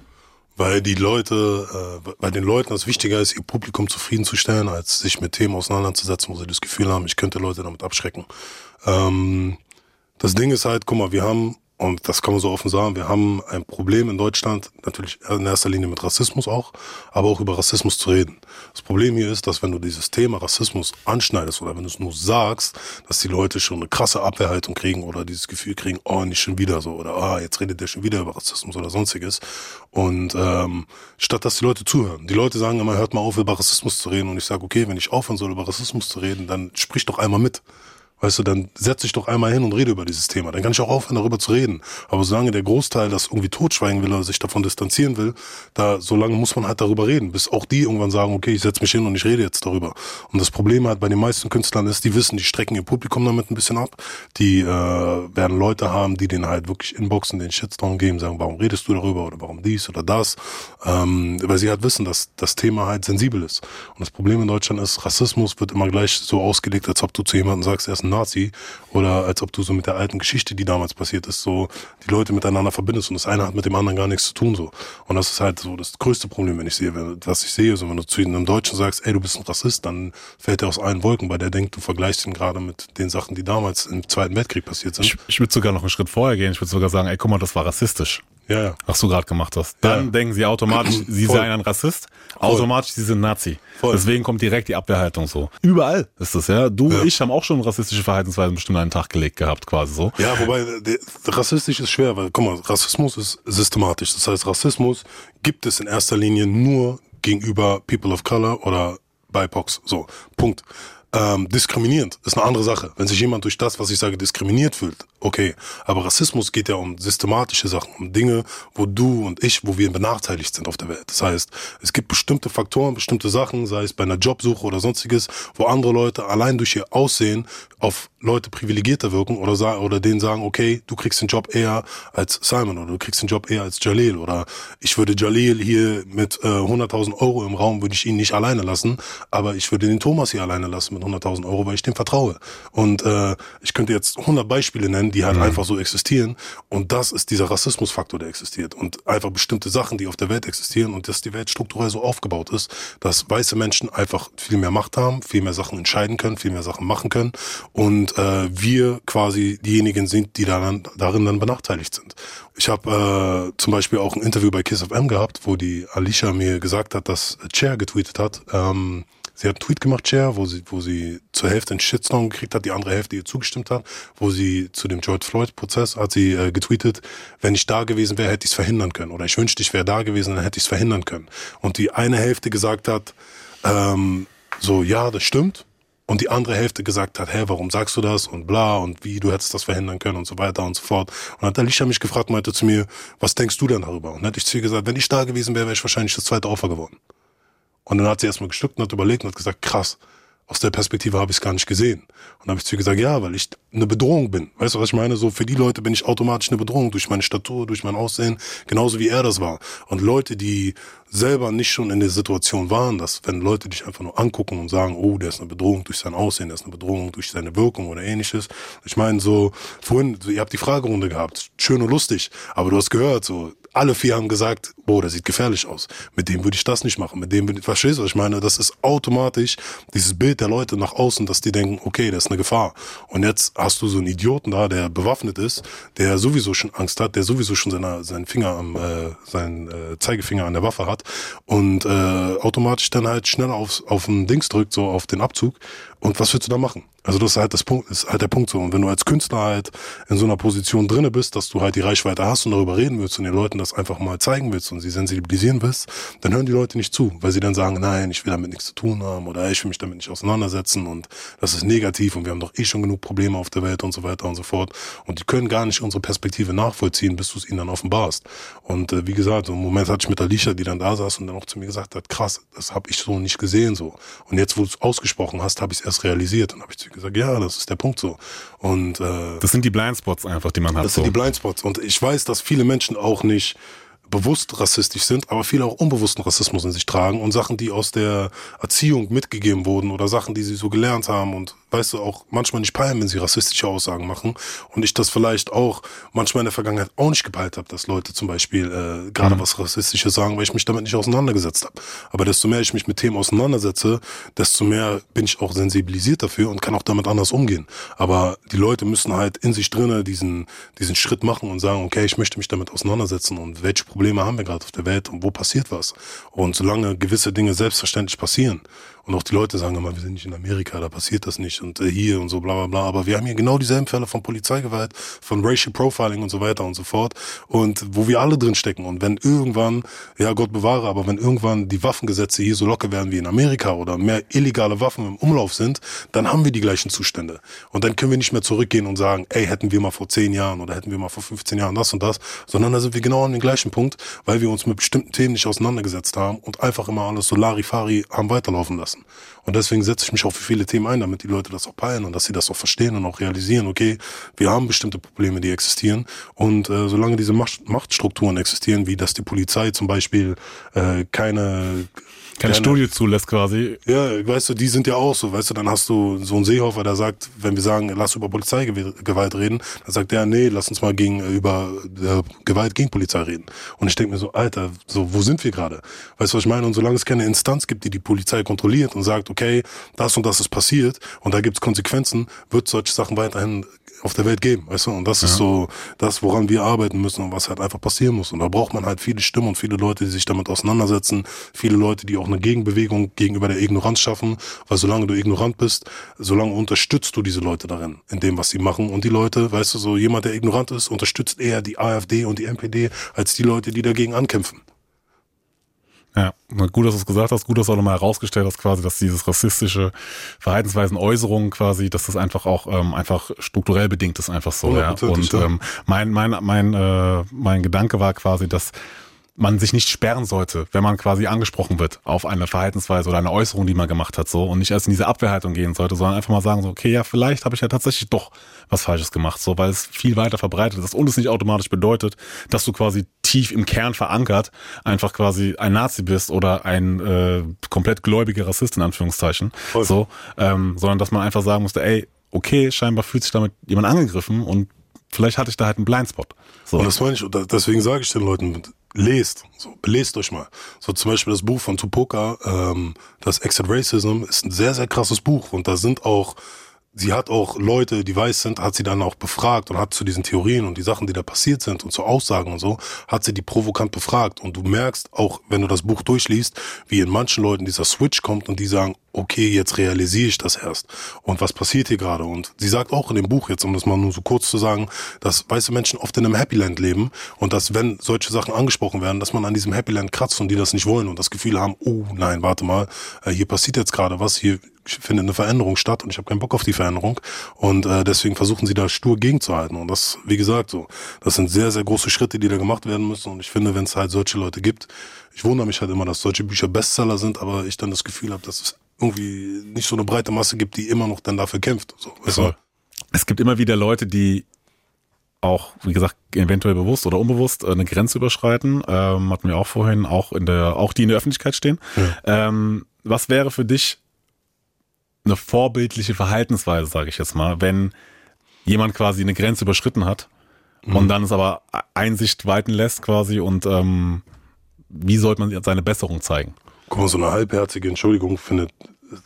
weil die Leute, äh, bei den Leuten das wichtiger ist, ihr Publikum zufriedenzustellen, als sich mit Themen auseinanderzusetzen, wo sie das Gefühl haben, ich könnte Leute damit abschrecken. Ähm, das Ding ist halt, guck mal, wir haben und das kann man so offen sagen. Wir haben ein Problem in Deutschland, natürlich in erster Linie mit Rassismus auch, aber auch über Rassismus zu reden. Das Problem hier ist, dass wenn du dieses Thema Rassismus anschneidest oder wenn du es nur sagst, dass die Leute schon eine krasse Abwehrhaltung kriegen oder dieses Gefühl kriegen, oh, nicht schon wieder so oder ah, jetzt redet der schon wieder über Rassismus oder sonstiges. Und ähm, statt dass die Leute zuhören. Die Leute sagen immer, hört mal auf, über Rassismus zu reden. Und ich sage, okay, wenn ich aufhören soll, über Rassismus zu reden, dann sprich doch einmal mit. Weißt du, dann setz dich doch einmal hin und rede über dieses Thema. Dann kann ich auch aufhören, darüber zu reden. Aber solange der Großteil das irgendwie totschweigen will oder sich davon distanzieren will, da, solange muss man halt darüber reden, bis auch die irgendwann sagen, okay, ich setz mich hin und ich rede jetzt darüber. Und das Problem halt bei den meisten Künstlern ist, die wissen, die strecken ihr Publikum damit ein bisschen ab. Die äh, werden Leute haben, die den halt wirklich inboxen, den Shitstorm geben, sagen, warum redest du darüber oder warum dies oder das. Ähm, weil sie halt wissen, dass das Thema halt sensibel ist. Und das Problem in Deutschland ist, Rassismus wird immer gleich so ausgelegt, als ob du zu jemandem sagst, er ist ein Nazi oder als ob du so mit der alten Geschichte, die damals passiert ist, so die Leute miteinander verbindest und das eine hat mit dem anderen gar nichts zu tun so. Und das ist halt so das größte Problem, wenn ich sehe, was ich sehe, so wenn du zu einem Deutschen sagst, ey, du bist ein Rassist, dann fällt er aus allen Wolken, weil der denkt, du vergleichst ihn gerade mit den Sachen, die damals im Zweiten Weltkrieg passiert sind. Ich, ich würde sogar noch einen Schritt vorher gehen. Ich würde sogar sagen, ey, guck mal, das war rassistisch. Ja, ja. Was du gerade gemacht hast. Dann ja. denken sie automatisch, sie Voll. seien ein Rassist. Voll. Automatisch, sie sind Nazi. Voll. Deswegen kommt direkt die Abwehrhaltung so. Überall ist das, ja. Du ja. und ich haben auch schon rassistische Verhaltensweisen bestimmt einen Tag gelegt gehabt, quasi so. Ja, wobei, rassistisch ist schwer, weil, guck mal, Rassismus ist systematisch. Das heißt, Rassismus gibt es in erster Linie nur gegenüber People of Color oder BIPOX. So, Punkt. Ähm, diskriminierend ist eine andere Sache. Wenn sich jemand durch das, was ich sage, diskriminiert fühlt, okay. Aber Rassismus geht ja um systematische Sachen, um Dinge, wo du und ich, wo wir benachteiligt sind auf der Welt. Das heißt, es gibt bestimmte Faktoren, bestimmte Sachen, sei es bei einer Jobsuche oder sonstiges, wo andere Leute allein durch ihr Aussehen auf Leute privilegierter wirken oder, oder denen sagen, okay, du kriegst den Job eher als Simon oder du kriegst den Job eher als Jalil oder ich würde Jalil hier mit äh, 100.000 Euro im Raum, würde ich ihn nicht alleine lassen, aber ich würde den Thomas hier alleine lassen mit 100.000 Euro, weil ich dem vertraue. Und äh, ich könnte jetzt 100 Beispiele nennen, die halt mhm. einfach so existieren und das ist dieser Rassismusfaktor, der existiert und einfach bestimmte Sachen, die auf der Welt existieren und dass die Welt strukturell so aufgebaut ist, dass weiße Menschen einfach viel mehr Macht haben, viel mehr Sachen entscheiden können, viel mehr Sachen machen können und äh, wir quasi diejenigen sind, die daran, darin dann benachteiligt sind. Ich habe äh, zum Beispiel auch ein Interview bei Kiss of M gehabt, wo die Alicia mir gesagt hat, dass Chair getweetet hat. Ähm, sie hat einen Tweet gemacht, Chair, wo sie, wo sie zur Hälfte einen Shitstorm gekriegt hat, die andere Hälfte ihr zugestimmt hat, wo sie zu dem George Floyd-Prozess hat sie äh, getweetet, wenn ich da gewesen wäre, hätte ich es verhindern können. Oder ich wünschte, ich wäre da gewesen, dann hätte ich es verhindern können. Und die eine Hälfte gesagt hat, ähm, so, ja, das stimmt, und die andere Hälfte gesagt hat, hä, warum sagst du das und bla und wie, du hättest das verhindern können und so weiter und so fort. Und dann hat Alicia mich gefragt, meinte zu mir, was denkst du denn darüber? Und dann hätte ich zu ihr gesagt, wenn ich da gewesen wäre, wäre ich wahrscheinlich das zweite Opfer geworden. Und dann hat sie erstmal gestückt und hat überlegt und hat gesagt, krass, aus der Perspektive habe ich es gar nicht gesehen. Und dann habe ich zu ihr gesagt, ja, weil ich eine Bedrohung bin. Weißt du, was ich meine? So für die Leute bin ich automatisch eine Bedrohung durch meine Statur, durch mein Aussehen, genauso wie er das war. Und Leute, die selber nicht schon in der Situation waren, dass wenn Leute dich einfach nur angucken und sagen, oh, der ist eine Bedrohung durch sein Aussehen, der ist eine Bedrohung durch seine Wirkung oder ähnliches. Ich meine, so vorhin, ihr habt die Fragerunde gehabt, schön und lustig, aber du hast gehört, so alle vier haben gesagt, boah, der sieht gefährlich aus. Mit dem würde ich das nicht machen. Mit dem würde ich, verstehst du, was ich meine? Das ist automatisch dieses Bild der Leute nach außen, dass die denken, okay, das ist eine Gefahr. Und jetzt hast du so einen Idioten da, der bewaffnet ist, der sowieso schon Angst hat, der sowieso schon seine, seinen Finger am, äh, seinen äh, Zeigefinger an der Waffe hat und äh, automatisch dann halt schneller aufs, auf den Dings drückt, so auf den Abzug. Und was willst du da machen? Also das ist halt das Punkt, ist halt der Punkt so. Und wenn du als Künstler halt in so einer Position drinne bist, dass du halt die Reichweite hast und darüber reden willst und den Leuten das einfach mal zeigen willst und sie sensibilisieren willst, dann hören die Leute nicht zu, weil sie dann sagen, nein, ich will damit nichts zu tun haben oder ich will mich damit nicht auseinandersetzen und das ist negativ und wir haben doch eh schon genug Probleme auf der Welt und so weiter und so fort. Und die können gar nicht unsere Perspektive nachvollziehen, bis du es ihnen dann offenbarst. Und äh, wie gesagt, so einen Moment hatte ich mit Alicia, die dann da saß und dann auch zu mir gesagt hat, krass, das habe ich so nicht gesehen so. Und jetzt, wo du es ausgesprochen hast, habe ich erst realisiert. Und habe ich zu ihr gesagt, ja, das ist der Punkt so. Und äh, das sind die Blindspots einfach, die man hat. Das sind so. die Blindspots. Und ich weiß, dass viele Menschen auch nicht bewusst rassistisch sind, aber viele auch unbewussten Rassismus in sich tragen und Sachen, die aus der Erziehung mitgegeben wurden oder Sachen, die sie so gelernt haben und weißt du, auch manchmal nicht peilen, wenn sie rassistische Aussagen machen und ich das vielleicht auch manchmal in der Vergangenheit auch nicht gepeilt habe, dass Leute zum Beispiel äh, gerade mhm. was Rassistisches sagen, weil ich mich damit nicht auseinandergesetzt habe. Aber desto mehr ich mich mit Themen auseinandersetze, desto mehr bin ich auch sensibilisiert dafür und kann auch damit anders umgehen. Aber die Leute müssen halt in sich drinnen diesen, diesen Schritt machen und sagen, okay, ich möchte mich damit auseinandersetzen und welche Probleme haben wir gerade auf der Welt und wo passiert was. Und solange gewisse Dinge selbstverständlich passieren und auch die Leute sagen immer, wir sind nicht in Amerika, da passiert das nicht und äh, hier und so bla bla bla. Aber wir haben hier genau dieselben Fälle von Polizeigewalt, von Racial Profiling und so weiter und so fort. Und wo wir alle drin stecken. Und wenn irgendwann, ja Gott bewahre, aber wenn irgendwann die Waffengesetze hier so locker werden wie in Amerika oder mehr illegale Waffen im Umlauf sind, dann haben wir die gleichen Zustände. Und dann können wir nicht mehr zurückgehen und sagen, ey, hätten wir mal vor zehn Jahren oder hätten wir mal vor 15 Jahren das und das, sondern da sind wir genau an dem gleichen Punkt, weil wir uns mit bestimmten Themen nicht auseinandergesetzt haben und einfach immer alles so Larifari haben weiterlaufen lassen lassen. Und deswegen setze ich mich auch für viele Themen ein, damit die Leute das auch peilen und dass sie das auch verstehen und auch realisieren, okay, wir haben bestimmte Probleme, die existieren. Und äh, solange diese Macht Machtstrukturen existieren, wie dass die Polizei zum Beispiel äh, keine keine Studie zulässt quasi. Ja, weißt du, die sind ja auch so, weißt du, dann hast du so einen Seehofer, der sagt, wenn wir sagen, lass über Polizeigewalt reden, dann sagt der, nee, lass uns mal gegen, über äh, Gewalt gegen Polizei reden. Und ich denke mir so, Alter, so, wo sind wir gerade? Weißt du, was ich meine? Und solange es keine Instanz gibt, die die Polizei kontrolliert und sagt, okay, das und das ist passiert und da gibt's Konsequenzen, wird solche Sachen weiterhin auf der Welt geben, weißt du? Und das ja. ist so das, woran wir arbeiten müssen und was halt einfach passieren muss. Und da braucht man halt viele Stimmen und viele Leute, die sich damit auseinandersetzen, viele Leute, die auch eine Gegenbewegung gegenüber der Ignoranz schaffen, weil solange du ignorant bist, solange unterstützt du diese Leute darin, in dem, was sie machen. Und die Leute, weißt du, so jemand, der ignorant ist, unterstützt eher die AfD und die NPD als die Leute, die dagegen ankämpfen. Ja, gut, dass du es gesagt hast, gut, dass du auch nochmal herausgestellt hast, quasi, dass dieses rassistische Verhaltensweisen, Äußerungen quasi, dass das einfach auch ähm, einfach strukturell bedingt ist, einfach so. Ja. Und ähm, mein, mein, mein, äh, mein Gedanke war quasi, dass man sich nicht sperren sollte, wenn man quasi angesprochen wird auf eine Verhaltensweise oder eine Äußerung, die man gemacht hat, so und nicht erst in diese Abwehrhaltung gehen sollte, sondern einfach mal sagen so, okay, ja, vielleicht habe ich ja tatsächlich doch was Falsches gemacht, so, weil es viel weiter verbreitet ist und es nicht automatisch bedeutet, dass du quasi tief im Kern verankert einfach quasi ein Nazi bist oder ein äh, komplett gläubiger Rassist in Anführungszeichen, Voll. so, ähm, sondern dass man einfach sagen musste, ey, okay, scheinbar fühlt sich damit jemand angegriffen und vielleicht hatte ich da halt einen Blindspot. So. Und das meine ich, deswegen sage ich den Leuten, lest, so, belest euch mal. So zum Beispiel das Buch von Tupoka, ähm, das Exit Racism, ist ein sehr, sehr krasses Buch. Und da sind auch, sie hat auch Leute, die weiß sind, hat sie dann auch befragt und hat zu diesen Theorien und die Sachen, die da passiert sind und zu Aussagen und so, hat sie die provokant befragt. Und du merkst auch, wenn du das Buch durchliest, wie in manchen Leuten dieser Switch kommt und die sagen, okay, jetzt realisiere ich das erst. Und was passiert hier gerade? Und sie sagt auch in dem Buch jetzt, um das mal nur so kurz zu sagen, dass weiße Menschen oft in einem Happy Land leben und dass, wenn solche Sachen angesprochen werden, dass man an diesem Happy Land kratzt und die das nicht wollen und das Gefühl haben, oh nein, warte mal, äh, hier passiert jetzt gerade was, hier findet eine Veränderung statt und ich habe keinen Bock auf die Veränderung. Und äh, deswegen versuchen sie da stur gegenzuhalten. Und das, wie gesagt, so, das sind sehr, sehr große Schritte, die da gemacht werden müssen. Und ich finde, wenn es halt solche Leute gibt, ich wundere mich halt immer, dass solche Bücher Bestseller sind, aber ich dann das Gefühl habe, dass es irgendwie nicht so eine breite Masse gibt, die immer noch dann dafür kämpft. So, weißt du? Es gibt immer wieder Leute, die auch, wie gesagt, eventuell bewusst oder unbewusst eine Grenze überschreiten. Ähm, hatten wir auch vorhin, auch in der, auch die in der Öffentlichkeit stehen. Ja. Ähm, was wäre für dich eine vorbildliche Verhaltensweise, sage ich jetzt mal, wenn jemand quasi eine Grenze überschritten hat mhm. und dann es aber Einsicht walten lässt quasi und ähm, wie sollte man seine Besserung zeigen? Guck mal, so eine halbherzige Entschuldigung findet,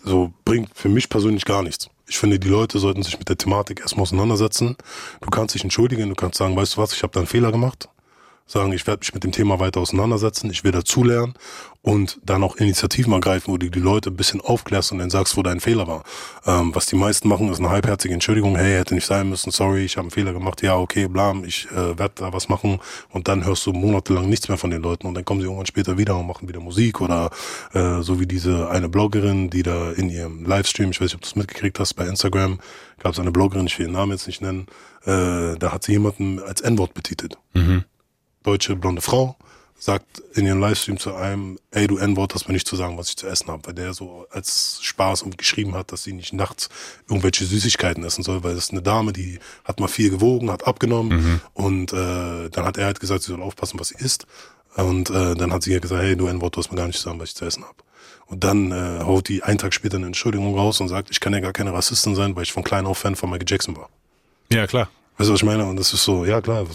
so bringt für mich persönlich gar nichts. Ich finde, die Leute sollten sich mit der Thematik erstmal auseinandersetzen. Du kannst dich entschuldigen, du kannst sagen, weißt du was, ich habe da einen Fehler gemacht sagen, ich werde mich mit dem Thema weiter auseinandersetzen, ich will dazulernen und dann auch Initiativen ergreifen, wo du die Leute ein bisschen aufklärst und dann sagst, wo dein Fehler war. Ähm, was die meisten machen, ist eine halbherzige Entschuldigung, hey, hätte nicht sein müssen, sorry, ich habe einen Fehler gemacht, ja, okay, blam, ich äh, werde da was machen und dann hörst du monatelang nichts mehr von den Leuten und dann kommen sie irgendwann später wieder und machen wieder Musik oder äh, so wie diese eine Bloggerin, die da in ihrem Livestream, ich weiß nicht, ob du es mitgekriegt hast, bei Instagram gab es eine Bloggerin, ich will ihren Namen jetzt nicht nennen, äh, da hat sie jemanden als N-Wort betitelt. Mhm deutsche blonde Frau sagt in ihrem Livestream zu einem, ey, du N-Wort hast mir nicht zu sagen, was ich zu essen habe, weil der so als Spaß und geschrieben hat, dass sie nicht nachts irgendwelche Süßigkeiten essen soll, weil das ist eine Dame, die hat mal viel gewogen, hat abgenommen mhm. und äh, dann hat er halt gesagt, sie soll aufpassen, was sie isst und äh, dann hat sie halt gesagt, hey, du N-Wort, du hast mir gar nicht zu sagen, was ich zu essen habe. Und dann äh, haut die einen Tag später eine Entschuldigung raus und sagt, ich kann ja gar keine Rassistin sein, weil ich von klein auf Fan von Michael Jackson war. Ja, klar. Weißt du, was ich meine? Und das ist so, ja klar,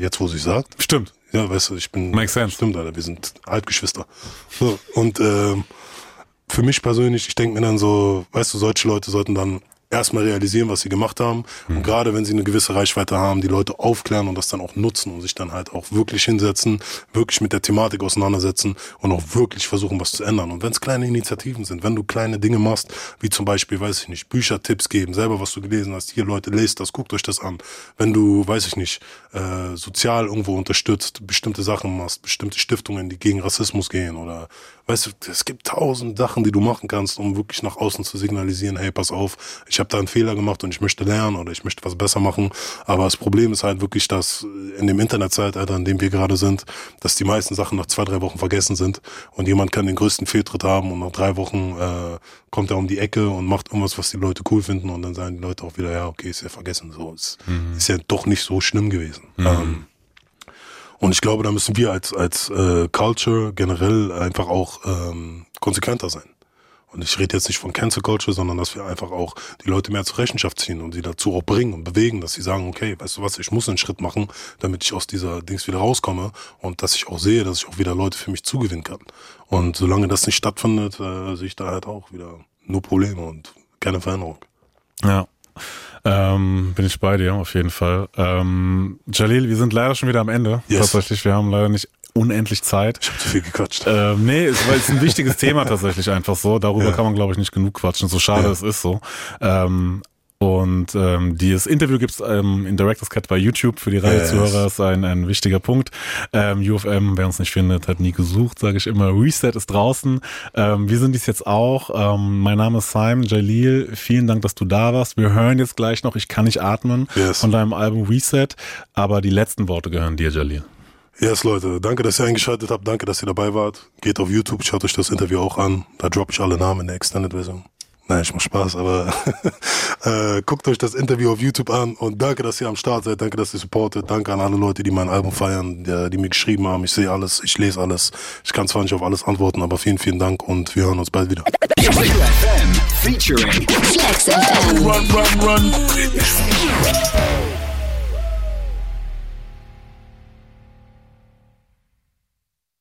jetzt wo sie sagt. Stimmt. Ja, weißt du, ich bin. Makes sense. Stimmt, Alter, wir sind Halbgeschwister. So, und äh, für mich persönlich, ich denke mir dann so, weißt du, solche Leute sollten dann erstmal realisieren, was sie gemacht haben. Mhm. Und gerade wenn sie eine gewisse Reichweite haben, die Leute aufklären und das dann auch nutzen und sich dann halt auch wirklich hinsetzen, wirklich mit der Thematik auseinandersetzen und auch wirklich versuchen, was zu ändern. Und wenn es kleine Initiativen sind, wenn du kleine Dinge machst, wie zum Beispiel, weiß ich nicht, Büchertipps geben, selber was du gelesen hast, hier Leute, lest das, guckt euch das an. Wenn du, weiß ich nicht, äh, sozial irgendwo unterstützt, bestimmte Sachen machst, bestimmte Stiftungen, die gegen Rassismus gehen oder weißt du, es gibt tausend Sachen, die du machen kannst, um wirklich nach außen zu signalisieren, hey, pass auf, ich habe da einen Fehler gemacht und ich möchte lernen oder ich möchte was besser machen. Aber das Problem ist halt wirklich, dass in dem Internetzeitalter, in dem wir gerade sind, dass die meisten Sachen nach zwei, drei Wochen vergessen sind und jemand kann den größten Fehltritt haben und nach drei Wochen äh, kommt er um die Ecke und macht irgendwas, was die Leute cool finden und dann sagen die Leute auch wieder, ja, okay, ist ja vergessen, so, ist, mhm. ist ja doch nicht so schlimm gewesen. Mhm. Ähm, und ich glaube, da müssen wir als, als äh, Culture generell einfach auch ähm, konsequenter sein. Und ich rede jetzt nicht von Cancel Culture, sondern dass wir einfach auch die Leute mehr zur Rechenschaft ziehen und sie dazu auch bringen und bewegen, dass sie sagen, okay, weißt du was, ich muss einen Schritt machen, damit ich aus dieser Dings wieder rauskomme und dass ich auch sehe, dass ich auch wieder Leute für mich zugewinnen kann. Und solange das nicht stattfindet, äh, sehe ich da halt auch wieder nur Probleme und keine Veränderung. Ja. Ähm, bin ich bei dir, auf jeden Fall. Ähm, Jalil, wir sind leider schon wieder am Ende. Yes. Tatsächlich, wir haben leider nicht unendlich Zeit. Ich habe zu viel gequatscht. Ähm, nee, es ist ein wichtiges Thema tatsächlich einfach so. Darüber ja. kann man, glaube ich, nicht genug quatschen. So schade ja. es ist so. Ähm, und ähm, dieses Interview gibt's ähm, in Director's Cut bei YouTube für die Reihe-Zuhörer. Yes. ist ein, ein wichtiger Punkt. Ähm, UFM, wer uns nicht findet, hat nie gesucht, sage ich immer. Reset ist draußen. Ähm, wir sind dies jetzt auch. Ähm, mein Name ist Simon Jalil. Vielen Dank, dass du da warst. Wir hören jetzt gleich noch Ich kann nicht atmen yes. von deinem Album Reset. Aber die letzten Worte gehören dir, Jalil. Yes, Leute, danke, dass ihr eingeschaltet habt. Danke, dass ihr dabei wart. Geht auf YouTube, schaut euch das Interview auch an. Da droppe ich alle Namen in der Extended-Version. Nein, ich mach Spaß, aber äh, guckt euch das Interview auf YouTube an und danke, dass ihr am Start seid, danke, dass ihr supportet, danke an alle Leute, die mein Album feiern, die, die mir geschrieben haben. Ich sehe alles, ich lese alles. Ich kann zwar nicht auf alles antworten, aber vielen, vielen Dank und wir hören uns bald wieder. featuring Flex FM. Run, run, run.